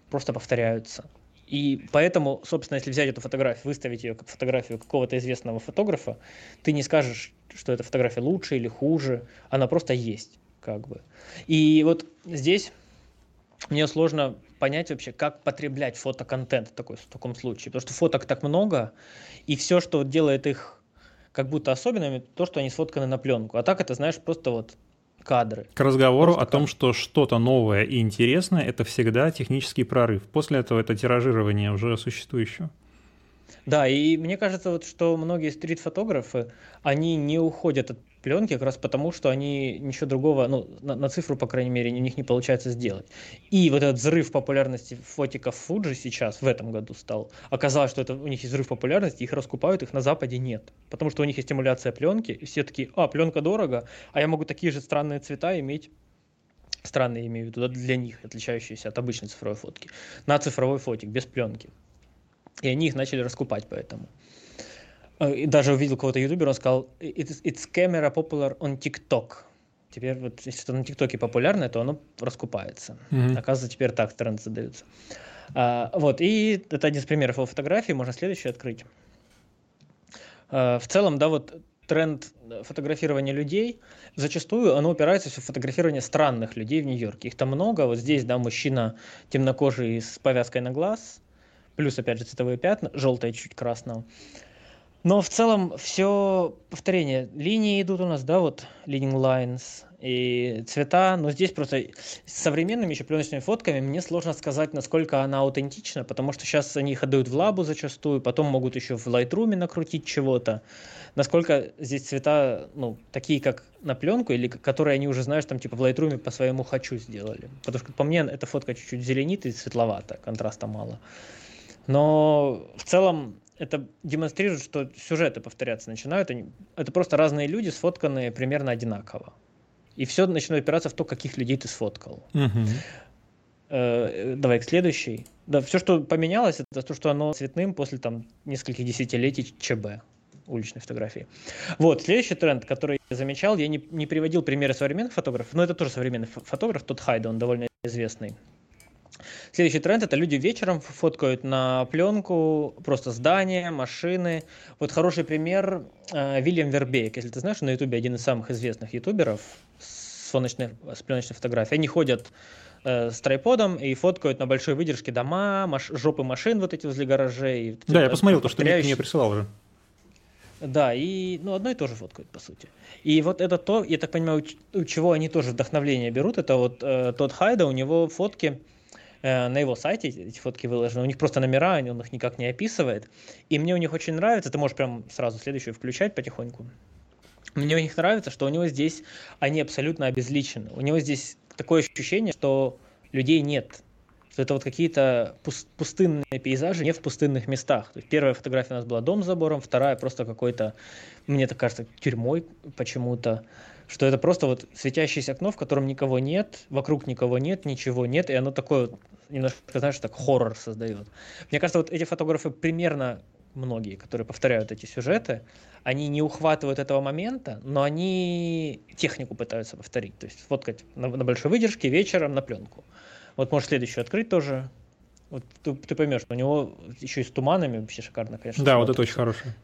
S2: просто повторяются. И поэтому, собственно, если взять эту фотографию, выставить ее как фотографию какого-то известного фотографа, ты не скажешь, что эта фотография лучше или хуже, она просто есть, как бы. И вот здесь мне сложно понять вообще, как потреблять фотоконтент в, такой, в таком случае. Потому что фоток так много, и все, что делает их как будто особенными, то, что они сфотканы на пленку. А так это, знаешь, просто вот кадры.
S1: К разговору просто о том, что что-то новое и интересное, это всегда технический прорыв. После этого это тиражирование уже существующего.
S2: Да, и мне кажется, вот, что многие стрит-фотографы, они не уходят от пленки как раз потому, что они ничего другого, ну, на, на цифру, по крайней мере, у них не получается сделать. И вот этот взрыв популярности фотиков Fuji сейчас, в этом году стал, оказалось, что это у них есть взрыв популярности, их раскупают, их на Западе нет. Потому что у них есть стимуляция пленки, и все такие, а, пленка дорого, а я могу такие же странные цвета иметь странные имею в виду, для них, отличающиеся от обычной цифровой фотки, на цифровой фотик, без пленки. И они их начали раскупать поэтому. Э, и даже увидел кого-то ютубера, он сказал, it's, it's camera popular on TikTok. Теперь вот если это на ТикТоке популярно, то оно раскупается. Mm-hmm. Оказывается, теперь так тренды задаются. А, вот, и это один из примеров его фотографии, можно следующий открыть. А, в целом, да, вот тренд фотографирования людей, зачастую оно упирается в фотографирование странных людей в Нью-Йорке. Их там много. Вот здесь, да, мужчина темнокожий с повязкой на глаз, плюс, опять же, цветовые пятна, желтое чуть красного. Но в целом все повторение. Линии идут у нас, да, вот leading lines и цвета, но здесь просто с современными еще пленочными фотками мне сложно сказать, насколько она аутентична, потому что сейчас они их отдают в лабу зачастую, потом могут еще в Lightroom накрутить чего-то. Насколько здесь цвета, ну, такие, как на пленку, или которые они уже, знаешь, там, типа, в Lightroom по своему хочу сделали. Потому что по мне эта фотка чуть-чуть зеленит и светловато, контраста мало. Но в целом это демонстрирует, что сюжеты повторяться начинают. Они, это просто разные люди, сфотканные примерно одинаково. И все начинает опираться в то, каких людей ты сфоткал.
S1: Угу.
S2: Э, давай к следующей. Да, все, что поменялось, это то, что оно цветным после там нескольких десятилетий ЧБ уличной фотографии. Вот, следующий тренд, который я замечал, я не, не приводил примеры современных фотографов, но это тоже современный фотограф, тот Хайда, он довольно известный. Следующий тренд – это люди вечером фоткают на пленку просто здания, машины. Вот хороший пример э, Вильям Вербейк. Если ты знаешь, на ютубе один из самых известных ютуберов с, солнечной, с пленочной фотографией. Они ходят э, с трайподом и фоткают на большой выдержке дома, маш, жопы машин вот эти возле гаражей.
S1: Да, я посмотрел то, что Ник мне присылал уже.
S2: Да, и ну, одно и то же фоткают, по сути. И вот это то, я так понимаю, у чего они тоже вдохновление берут, это вот э, тот Хайда, у него фотки, на его сайте эти фотки выложены, у них просто номера, он их никак не описывает. И мне у них очень нравится, ты можешь прям сразу следующую включать потихоньку. Мне у них нравится, что у него здесь они абсолютно обезличены. У него здесь такое ощущение, что людей нет. Что это вот какие-то пустынные пейзажи не в пустынных местах. То есть первая фотография у нас была дом с забором, вторая просто какой-то, мне так кажется, тюрьмой почему-то что это просто вот светящееся окно, в котором никого нет, вокруг никого нет, ничего нет, и оно такое немножко, знаешь, так хоррор создает. Мне кажется, вот эти фотографы примерно многие, которые повторяют эти сюжеты, они не ухватывают этого момента, но они технику пытаются повторить. То есть фоткать на, на большой выдержке вечером на пленку. Вот можешь следующую открыть тоже. Вот ты, ты поймешь, у него еще и с туманами вообще шикарно, конечно.
S1: Да, смотрится. вот это очень хорошее.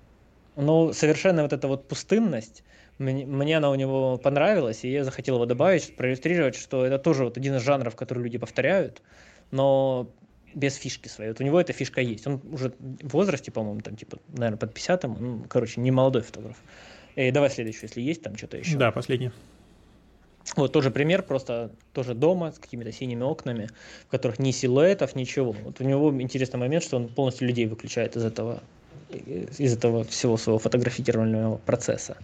S2: Ну, совершенно вот эта вот пустынность, мне, мне она у него понравилась, и я захотел его добавить, проиллюстрировать, что это тоже вот один из жанров, который люди повторяют, но без фишки своей. Вот у него эта фишка есть. Он уже в возрасте, по-моему, там, типа, наверное, под 50 ну, короче, не молодой фотограф. И давай следующую, если есть там что-то еще.
S1: Да, последний.
S2: Вот тоже пример, просто тоже дома с какими-то синими окнами, в которых ни силуэтов, ничего. Вот у него интересный момент, что он полностью людей выключает из этого, из этого всего своего фотографировального процесса.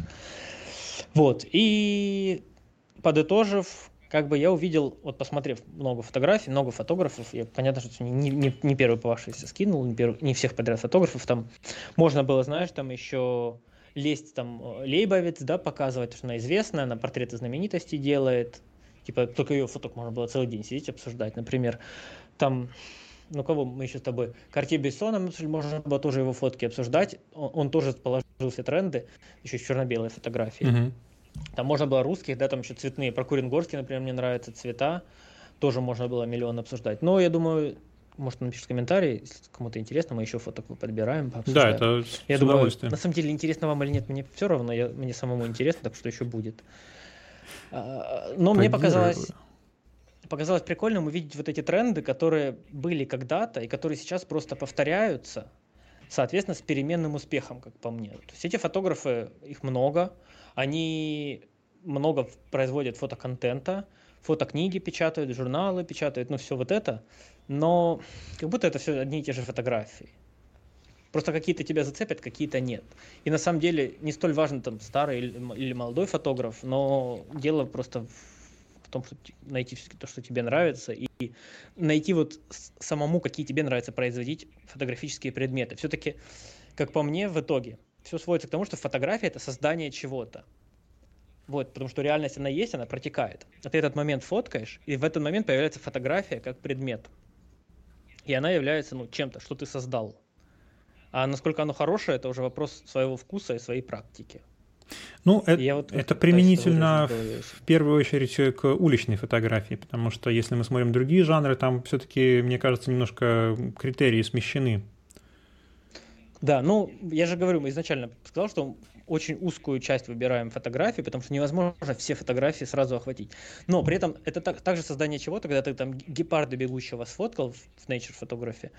S2: Вот, и подытожив, как бы я увидел, вот посмотрев много фотографий, много фотографов, я понятно, что не, не, не первый по вашей скинул, не, первый, не всех подряд фотографов, там можно было, знаешь, там еще лезть там э, Лейбовец, да, показывать, что она известная, она портреты знаменитостей делает, типа только ее фоток можно было целый день сидеть обсуждать, например, там ну кого мы еще с тобой, Карти Бессона, можно было тоже его фотки обсуждать, он, он тоже положил все тренды, еще черно-белые фотографии. Uh-huh. Там можно было русских, да, там еще цветные. Про Куренгорский, например, мне нравятся цвета. Тоже можно было миллион обсуждать. Но я думаю, может, напишет комментарий, если кому-то интересно, мы еще фоток подбираем,
S1: Да, это с
S2: Я думаю, на самом деле, интересно вам или нет, мне все равно, я, мне самому интересно, так что еще будет. А, но мне показалось, показалось прикольным увидеть вот эти тренды, которые были когда-то и которые сейчас просто повторяются, соответственно, с переменным успехом, как по мне. То есть эти фотографы, их много, они много производят фотоконтента, фотокниги печатают, журналы печатают, ну все вот это, но как будто это все одни и те же фотографии. Просто какие-то тебя зацепят, какие-то нет. И на самом деле не столь важно там старый или молодой фотограф, но дело просто в том, что найти все то, что тебе нравится, и найти вот самому, какие тебе нравится производить фотографические предметы. Все-таки, как по мне, в итоге все сводится к тому, что фотография это создание чего-то. Вот, потому что реальность она есть, она протекает. А ты этот момент фоткаешь, и в этот момент появляется фотография как предмет. И она является ну, чем-то, что ты создал. А насколько оно хорошее, это уже вопрос своего вкуса и своей практики.
S1: Ну, это, вот это применительно в первую очередь к уличной фотографии, потому что если мы смотрим другие жанры, там все-таки, мне кажется, немножко критерии смещены.
S2: Да, ну, я же говорю, мы изначально сказал, что очень узкую часть выбираем фотографии, потому что невозможно все фотографии сразу охватить. Но при этом это так, также создание чего-то, когда ты там гепарда бегущего сфоткал в Nature фотографии,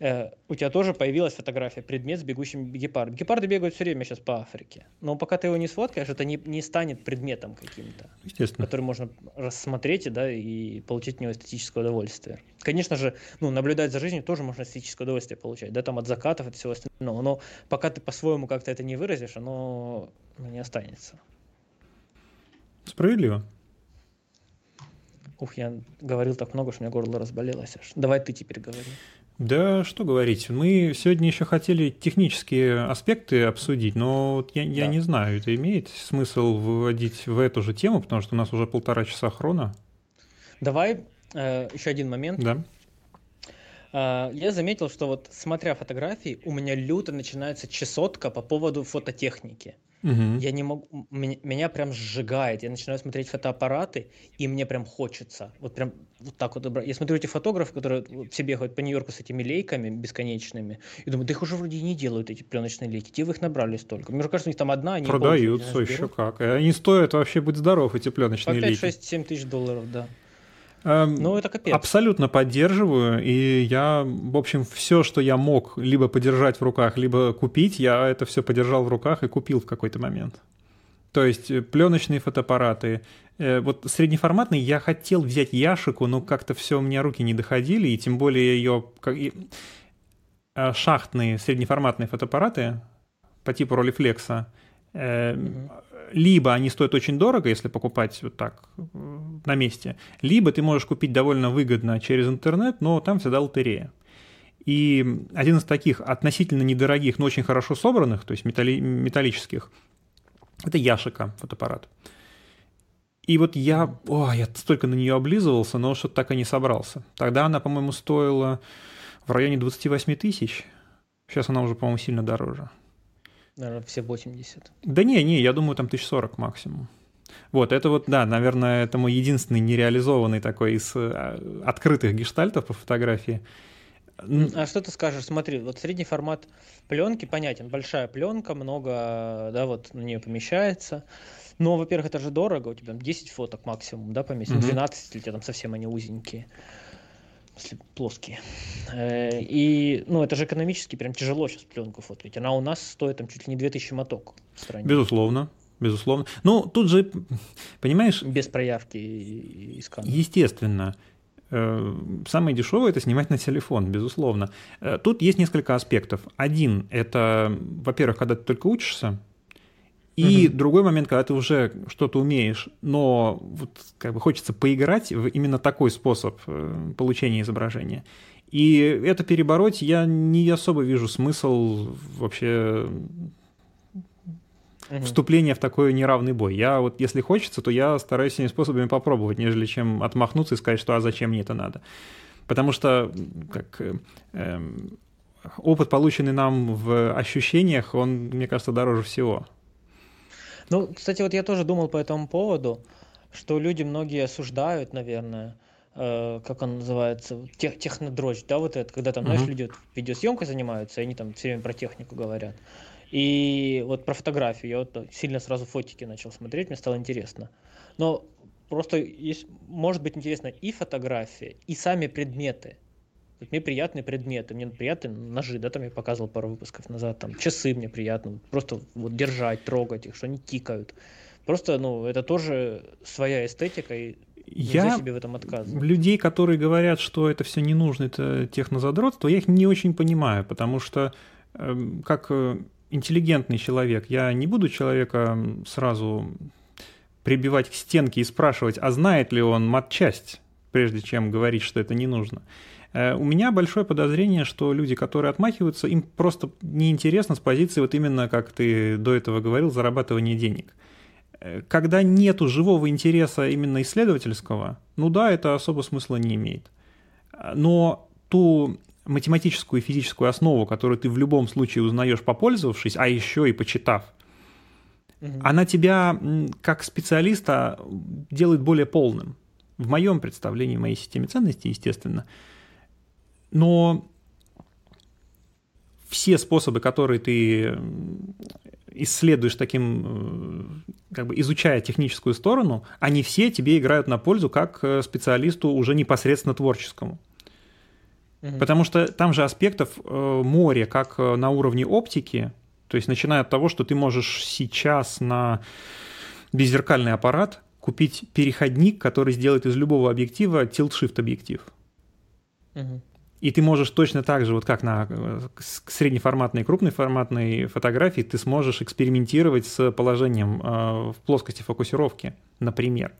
S2: у тебя тоже появилась фотография, предмет с бегущим гепардом. Гепарды бегают все время сейчас по Африке. Но пока ты его не сфоткаешь, это не, не станет предметом каким-то.
S1: Естественно.
S2: Который можно рассмотреть да, и получить от него эстетическое удовольствие. Конечно же, ну, наблюдать за жизнью тоже можно эстетическое удовольствие получать, да, там от закатов и всего остального. Но пока ты по-своему как-то это не выразишь, оно ну, не останется.
S1: Справедливо.
S2: Ух, я говорил так много, что у меня горло разболелось аж. Давай ты теперь говори.
S1: Да, что говорить. Мы сегодня еще хотели технические аспекты обсудить, но вот я, я да. не знаю, это имеет смысл выводить в эту же тему, потому что у нас уже полтора часа хрона.
S2: Давай э, еще один момент.
S1: Да.
S2: Э, я заметил, что вот смотря фотографии, у меня люто начинается чесотка по поводу фототехники. Угу. Я не могу, меня, меня прям сжигает. Я начинаю смотреть фотоаппараты, и мне прям хочется. Вот прям вот так вот. Я смотрю эти фотографы, которые все бегают по Нью-Йорку с этими лейками бесконечными, и думаю, да их уже вроде не делают, эти пленочные лейки. Где вы их набрали столько? Мне кажется, у них там одна, они
S1: Продаются еще как. И они стоят вообще, быть здоров, эти пленочные
S2: по 5,
S1: лейки.
S2: 6, 7 тысяч долларов, да. Эм, ну, это капец.
S1: Абсолютно поддерживаю, и я, в общем, все, что я мог либо подержать в руках, либо купить, я это все подержал в руках и купил в какой-то момент. То есть э, пленочные фотоаппараты. Э, вот среднеформатный я хотел взять Яшику, но как-то все у меня руки не доходили, и тем более ее э, шахтные среднеформатные фотоаппараты по типу Rolleiflex, mm-hmm либо они стоят очень дорого, если покупать вот так э, на месте, либо ты можешь купить довольно выгодно через интернет, но там всегда лотерея. И один из таких относительно недорогих, но очень хорошо собранных, то есть металли- металлических, это Яшика фотоаппарат. И вот я, о, я столько на нее облизывался, но что-то так и не собрался. Тогда она, по-моему, стоила в районе 28 тысяч. Сейчас она уже, по-моему, сильно дороже.
S2: Наверное, все 80.
S1: Да не, не, я думаю, там 1040 максимум. Вот, это вот, да, наверное, это мой единственный нереализованный такой из э, открытых гештальтов по фотографии.
S2: А что ты скажешь? Смотри, вот средний формат пленки понятен. Большая пленка, много, да, вот на нее помещается. Но, во-первых, это же дорого, у тебя 10 фоток максимум, да, поместить, угу. 12, если у тебя там совсем они узенькие плоские. Э, и, ну, это же экономически прям тяжело сейчас пленку фоткать. Она у нас стоит там чуть ли не 2000 моток
S1: в стране. Безусловно безусловно. Ну, тут же, понимаешь...
S2: Без проявки и скана.
S1: Естественно. Э, самое дешевое это снимать на телефон, безусловно. Э, тут есть несколько аспектов. Один – это, во-первых, когда ты только учишься, и угу. другой момент, когда ты уже что-то умеешь, но вот как бы хочется поиграть в именно такой способ э, получения изображения. И это перебороть я не особо вижу смысл вообще угу. вступление в такой неравный бой. Я вот, если хочется, то я стараюсь всеми способами попробовать, нежели чем отмахнуться и сказать, что а зачем мне это надо. Потому что как, э, опыт, полученный нам в ощущениях, он, мне кажется, дороже всего.
S2: Ну, кстати, вот я тоже думал по этому поводу, что люди многие осуждают, наверное, э, как он называется, тех, технодрочь, да, вот это, когда там, знаешь, люди вот видеосъемкой занимаются, и они там все время про технику говорят. И вот про фотографию я вот сильно сразу фотики начал смотреть, мне стало интересно. Но просто есть, может быть интересно и фотография, и сами предметы. Вот мне приятные предметы, мне приятные ножи, да, там я показывал пару выпусков назад, там часы мне приятно, просто вот держать, трогать их, что они тикают. Просто, ну, это тоже своя эстетика, и я себе в этом отказывать.
S1: Людей, которые говорят, что это все не нужно, это технозадротство, я их не очень понимаю, потому что эм, как э, интеллигентный человек. Я не буду человека сразу прибивать к стенке и спрашивать, а знает ли он матчасть, прежде чем говорить, что это не нужно. Э, у меня большое подозрение, что люди, которые отмахиваются, им просто неинтересно с позиции вот именно, как ты до этого говорил, зарабатывания денег. Э, когда нету живого интереса именно исследовательского, ну да, это особо смысла не имеет. Но ту математическую и физическую основу, которую ты в любом случае узнаешь, попользовавшись, а еще и почитав, угу. она тебя как специалиста делает более полным. В моем представлении, в моей системе ценностей, естественно. Но все способы, которые ты исследуешь таким, э, как бы изучая техническую сторону, они все тебе играют на пользу как э, специалисту уже непосредственно творческому. Потому что там же аспектов э, море, как на уровне оптики, то есть начиная от того, что ты можешь сейчас на беззеркальный аппарат купить переходник, который сделает из любого объектива tilt-shift объектив. Угу. И ты можешь точно так же, вот как на э, среднеформатной и крупноформатной фотографии, ты сможешь экспериментировать с положением э, в плоскости фокусировки, например.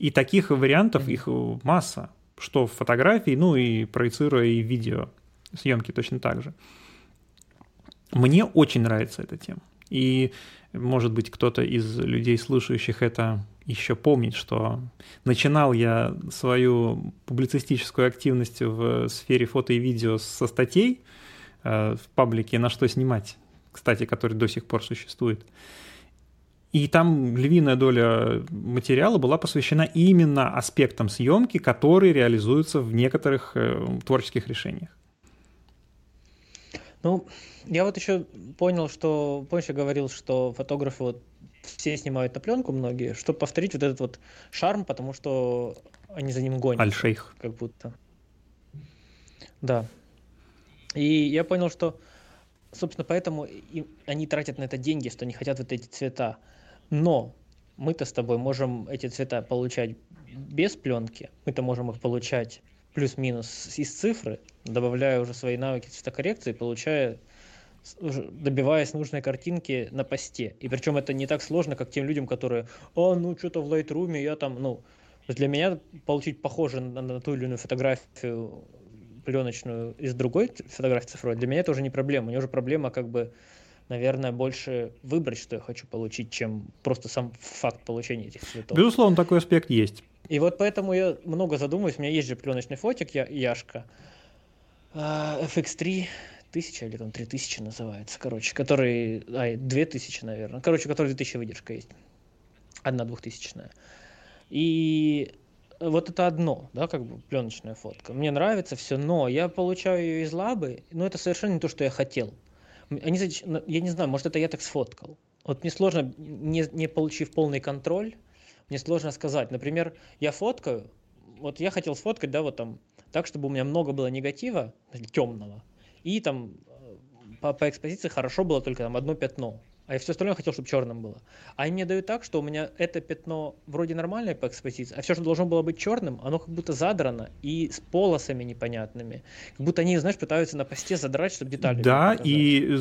S1: И таких вариантов их масса что в фотографии, ну и проецируя и видео съемки точно так же. Мне очень нравится эта тема. И, может быть, кто-то из людей, слушающих это, еще помнит, что начинал я свою публицистическую активность в сфере фото и видео со статей э, в паблике «На что снимать», кстати, который до сих пор существует. И там львиная доля материала была посвящена именно аспектам съемки, которые реализуются в некоторых э, творческих решениях.
S2: Ну, я вот еще понял, что, помнишь, я говорил, что фотографы вот все снимают на пленку многие, чтобы повторить вот этот вот шарм, потому что они за ним гонят.
S1: Аль-Шейх.
S2: Как будто. Да. И я понял, что, собственно, поэтому и они тратят на это деньги, что они хотят вот эти цвета. Но мы-то с тобой можем эти цвета получать без пленки, мы-то можем их получать плюс-минус из цифры, добавляя уже свои навыки цветокоррекции, получая добиваясь нужной картинки на посте. И причем это не так сложно, как тем людям, которые, а, ну что-то в Lightroom я там, ну, для меня получить похоже на, на ту или иную фотографию пленочную из другой фотографии цифровой, для меня это уже не проблема. У меня уже проблема как бы наверное, больше выбрать, что я хочу получить, чем просто сам факт получения этих цветов.
S1: Безусловно, такой аспект есть.
S2: И вот поэтому я много задумываюсь. У меня есть же пленочный фотик, я, Яшка, а, FX3, тысяча или там три тысячи называется, короче, который, ай, две тысячи, наверное, короче, который 2000 выдержка есть, одна двухтысячная. И вот это одно, да, как бы пленочная фотка. Мне нравится все, но я получаю ее из лабы, но это совершенно не то, что я хотел. Они, я не знаю, может это я так сфоткал. Вот мне сложно, не, не получив полный контроль, мне сложно сказать. Например, я фоткаю, вот я хотел сфоткать, да, вот там, так, чтобы у меня много было негатива, темного, и там э, по, по экспозиции хорошо было только там одно пятно а я все остальное хотел, чтобы черным было. А они мне дают так, что у меня это пятно вроде нормальное по экспозиции, а все, что должно было быть черным, оно как будто задрано и с полосами непонятными. Как будто они, знаешь, пытаются на посте задрать, чтобы детали
S1: Да, и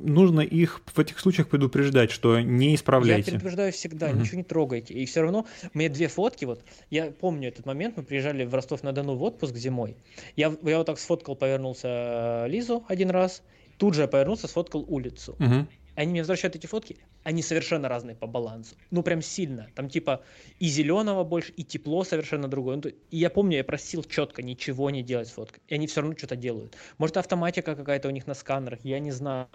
S1: нужно их в этих случаях предупреждать, что не исправляйте.
S2: Я предупреждаю всегда, угу. ничего не трогайте. И все равно мне две фотки, вот, я помню этот момент, мы приезжали в Ростов-на-Дону в отпуск зимой. Я, я вот так сфоткал, повернулся Лизу один раз, тут же я повернулся, сфоткал улицу.
S1: Угу
S2: они мне возвращают эти фотки, они совершенно разные по балансу. Ну, прям сильно. Там типа и зеленого больше, и тепло совершенно другое. Ну, и я помню, я просил четко ничего не делать с фоткой. И они все равно что-то делают. Может, автоматика какая-то у них на сканерах, я не знаю.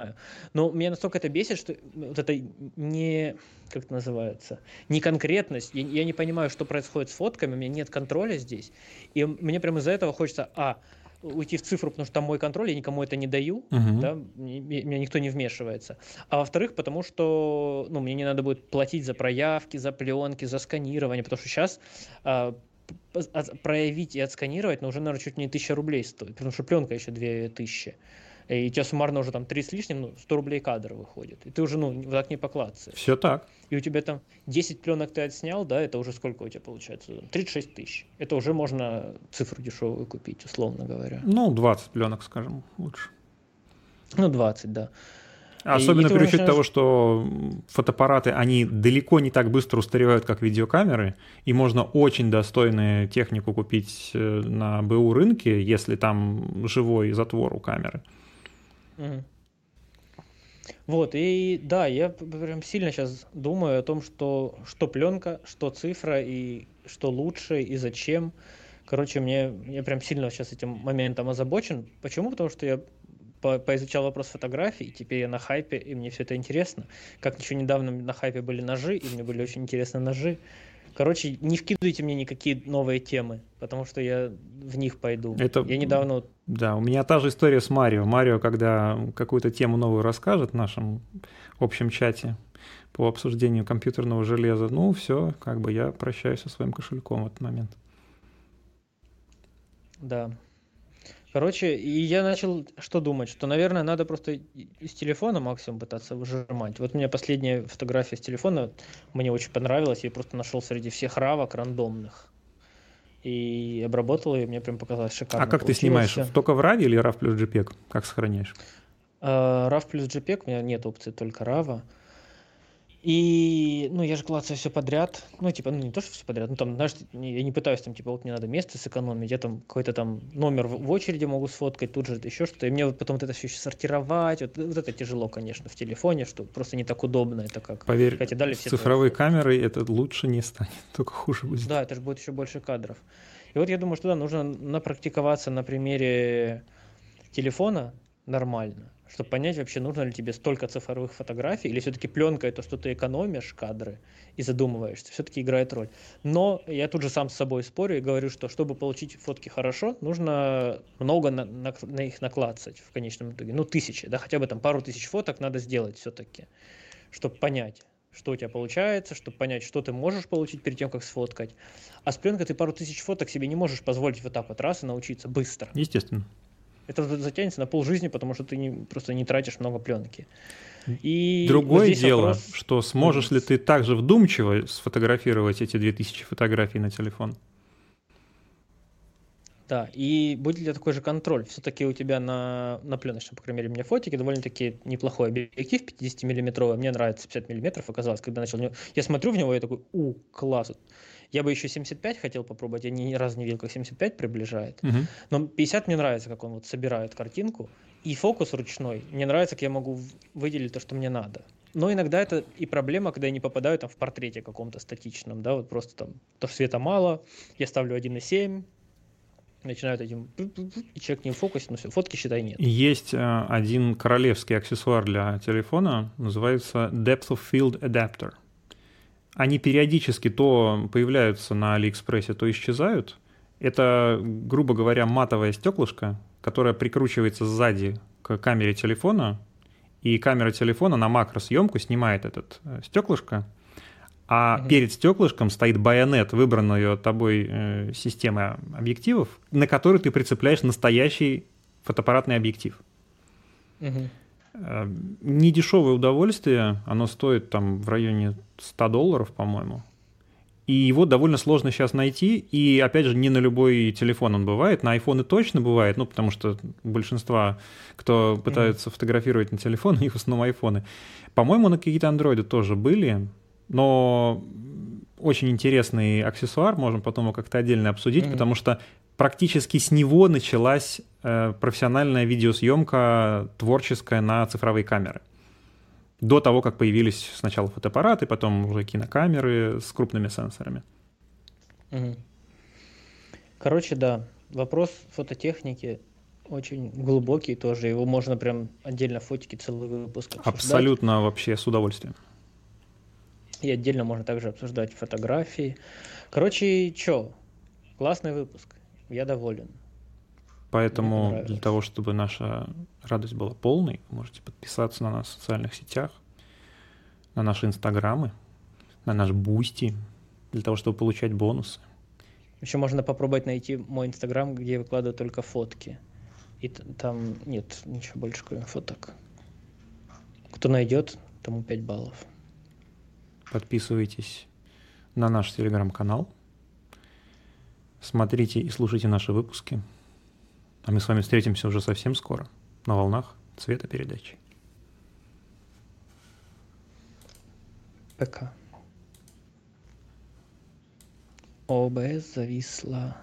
S2: Но меня настолько это бесит, что вот это не... Как это называется? Не. Я, я не понимаю, что происходит с фотками, у меня нет контроля здесь. И мне прямо из-за этого хочется, а, уйти в цифру, потому что там мой контроль, я никому это не даю, uh-huh. да, меня никто не вмешивается. А во-вторых, потому что ну, мне не надо будет платить за проявки, за пленки, за сканирование, потому что сейчас а, проявить и отсканировать, ну, уже, наверное, чуть не тысяча рублей стоит, потому что пленка еще две тысячи и у тебя суммарно уже там 3 с лишним, ну, 100 рублей кадр выходит. И ты уже, ну, так не поклаться.
S1: Все так.
S2: И у тебя там 10 пленок ты отснял, да, это уже сколько у тебя получается? 36 тысяч. Это уже можно цифру дешевую купить, условно говоря.
S1: Ну, 20 пленок, скажем, лучше.
S2: Ну, 20, да.
S1: Особенно при учете того, что фотоаппараты, они далеко не так быстро устаревают, как видеокамеры, и можно очень достойную технику купить э, на БУ рынке, если там живой затвор у камеры.
S2: Вот, и да, я прям сильно сейчас думаю о том, что, что пленка, что цифра, и что лучше, и зачем. Короче, мне, я прям сильно сейчас этим моментом озабочен. Почему? Потому что я по поизучал вопрос фотографий, и теперь я на хайпе, и мне все это интересно. Как еще недавно на хайпе были ножи, и мне были очень интересны ножи. Короче, не вкидывайте мне никакие новые темы, потому что я в них пойду.
S1: Это...
S2: Я недавно...
S1: Да, у меня та же история с Марио. Марио, когда какую-то тему новую расскажет в нашем общем чате по обсуждению компьютерного железа, ну все, как бы я прощаюсь со своим кошельком в этот момент.
S2: Да. Короче, и я начал что думать, что, наверное, надо просто из телефона максимум пытаться выжимать. Вот у меня последняя фотография с телефона мне очень понравилась, я просто нашел среди всех равок рандомных. И обработал ее, мне прям показалось шикарно.
S1: А как ты снимаешь? Только в RAW или RAW плюс JPEG? Как сохраняешь?
S2: Uh, RAW плюс JPEG, у меня нет опции только RAW. И, ну, я же клацаю все подряд. Ну, типа, ну, не то, что все подряд. Ну, там, знаешь, я не пытаюсь, там, типа, вот мне надо место сэкономить. Я там какой-то там номер в очереди могу сфоткать, тут же еще что-то. И мне вот потом вот это все еще сортировать. Вот, вот это тяжело, конечно, в телефоне, что просто не так удобно. Это как...
S1: Поверь, Хотя дали все цифровой камерой это лучше не станет, только хуже будет.
S2: Да, это же будет еще больше кадров. И вот я думаю, что да, нужно напрактиковаться на примере телефона нормально чтобы понять вообще, нужно ли тебе столько цифровых фотографий, или все-таки пленка это что ты экономишь кадры и задумываешься, все-таки играет роль. Но я тут же сам с собой спорю и говорю, что чтобы получить фотки хорошо, нужно много на, на, на их наклацать в конечном итоге. Ну, тысячи, да, хотя бы там пару тысяч фоток надо сделать все-таки, чтобы понять что у тебя получается, чтобы понять, что ты можешь получить перед тем, как сфоткать. А с пленкой ты пару тысяч фоток себе не можешь позволить вот так вот раз и научиться быстро.
S1: Естественно
S2: это затянется на полжизни, потому что ты не, просто не тратишь много пленки.
S1: И Другое вот дело, вопрос... что сможешь ли ты также вдумчиво сфотографировать эти 2000 фотографий на телефон?
S2: Да, и будет ли такой же контроль? Все-таки у тебя на, на пленочном, по крайней мере, у меня фотики довольно-таки неплохой объектив 50 миллиметровый. Мне нравится 50 миллиметров оказалось, когда начал... Я смотрю в него, я такой, у, класс. Я бы еще 75 хотел попробовать, я ни разу не видел, как 75 приближает.
S1: Угу.
S2: Но 50 мне нравится, как он вот собирает картинку. И фокус ручной. Мне нравится, как я могу выделить то, что мне надо. Но иногда это и проблема, когда я не попадаю там в портрете каком-то статичном, да, вот просто там, то, что света мало, я ставлю 1,7, начинают этим, и человек не в фокусе, но все, фотки, считай, нет.
S1: Есть э, один королевский аксессуар для телефона, называется Depth of Field Adapter. Они периодически то появляются на Алиэкспрессе, то исчезают. Это, грубо говоря, матовое стеклышко, которое прикручивается сзади к камере телефона, и камера телефона на макросъемку снимает этот э, стеклышко, а угу. перед стеклышком стоит байонет, выбранную тобой э, системы объективов, на который ты прицепляешь настоящий фотоаппаратный объектив. Угу. Э, недешевое удовольствие, оно стоит там в районе 100 долларов, по-моему. И его довольно сложно сейчас найти, и, опять же, не на любой телефон он бывает, на айфоны точно бывает, ну, потому что большинство, кто пытаются mm-hmm. фотографировать на телефон, у них в основном айфоны. По-моему, на какие-то андроиды тоже были, но очень интересный аксессуар, можем потом его как-то отдельно обсудить, mm-hmm. потому что практически с него началась э, профессиональная видеосъемка творческая на цифровые камеры до того, как появились сначала фотоаппараты, потом уже кинокамеры с крупными сенсорами.
S2: Короче, да, вопрос фототехники очень глубокий тоже. Его можно прям отдельно фотики целый выпуск
S1: обсуждать. Абсолютно вообще с удовольствием.
S2: И отдельно можно также обсуждать фотографии. Короче, чё? Классный выпуск. Я доволен.
S1: Поэтому для того, чтобы наша радость была полной, можете подписаться на нас в социальных сетях, на наши инстаграмы, на наш бусти, для того, чтобы получать бонусы.
S2: Еще можно попробовать найти мой инстаграм, где я выкладываю только фотки. И там нет ничего больше, кроме фоток. Кто найдет, тому 5 баллов.
S1: Подписывайтесь на наш телеграм-канал. Смотрите и слушайте наши выпуски. А мы с вами встретимся уже совсем скоро на волнах цвета передачи.
S2: ПК. ОБС зависла.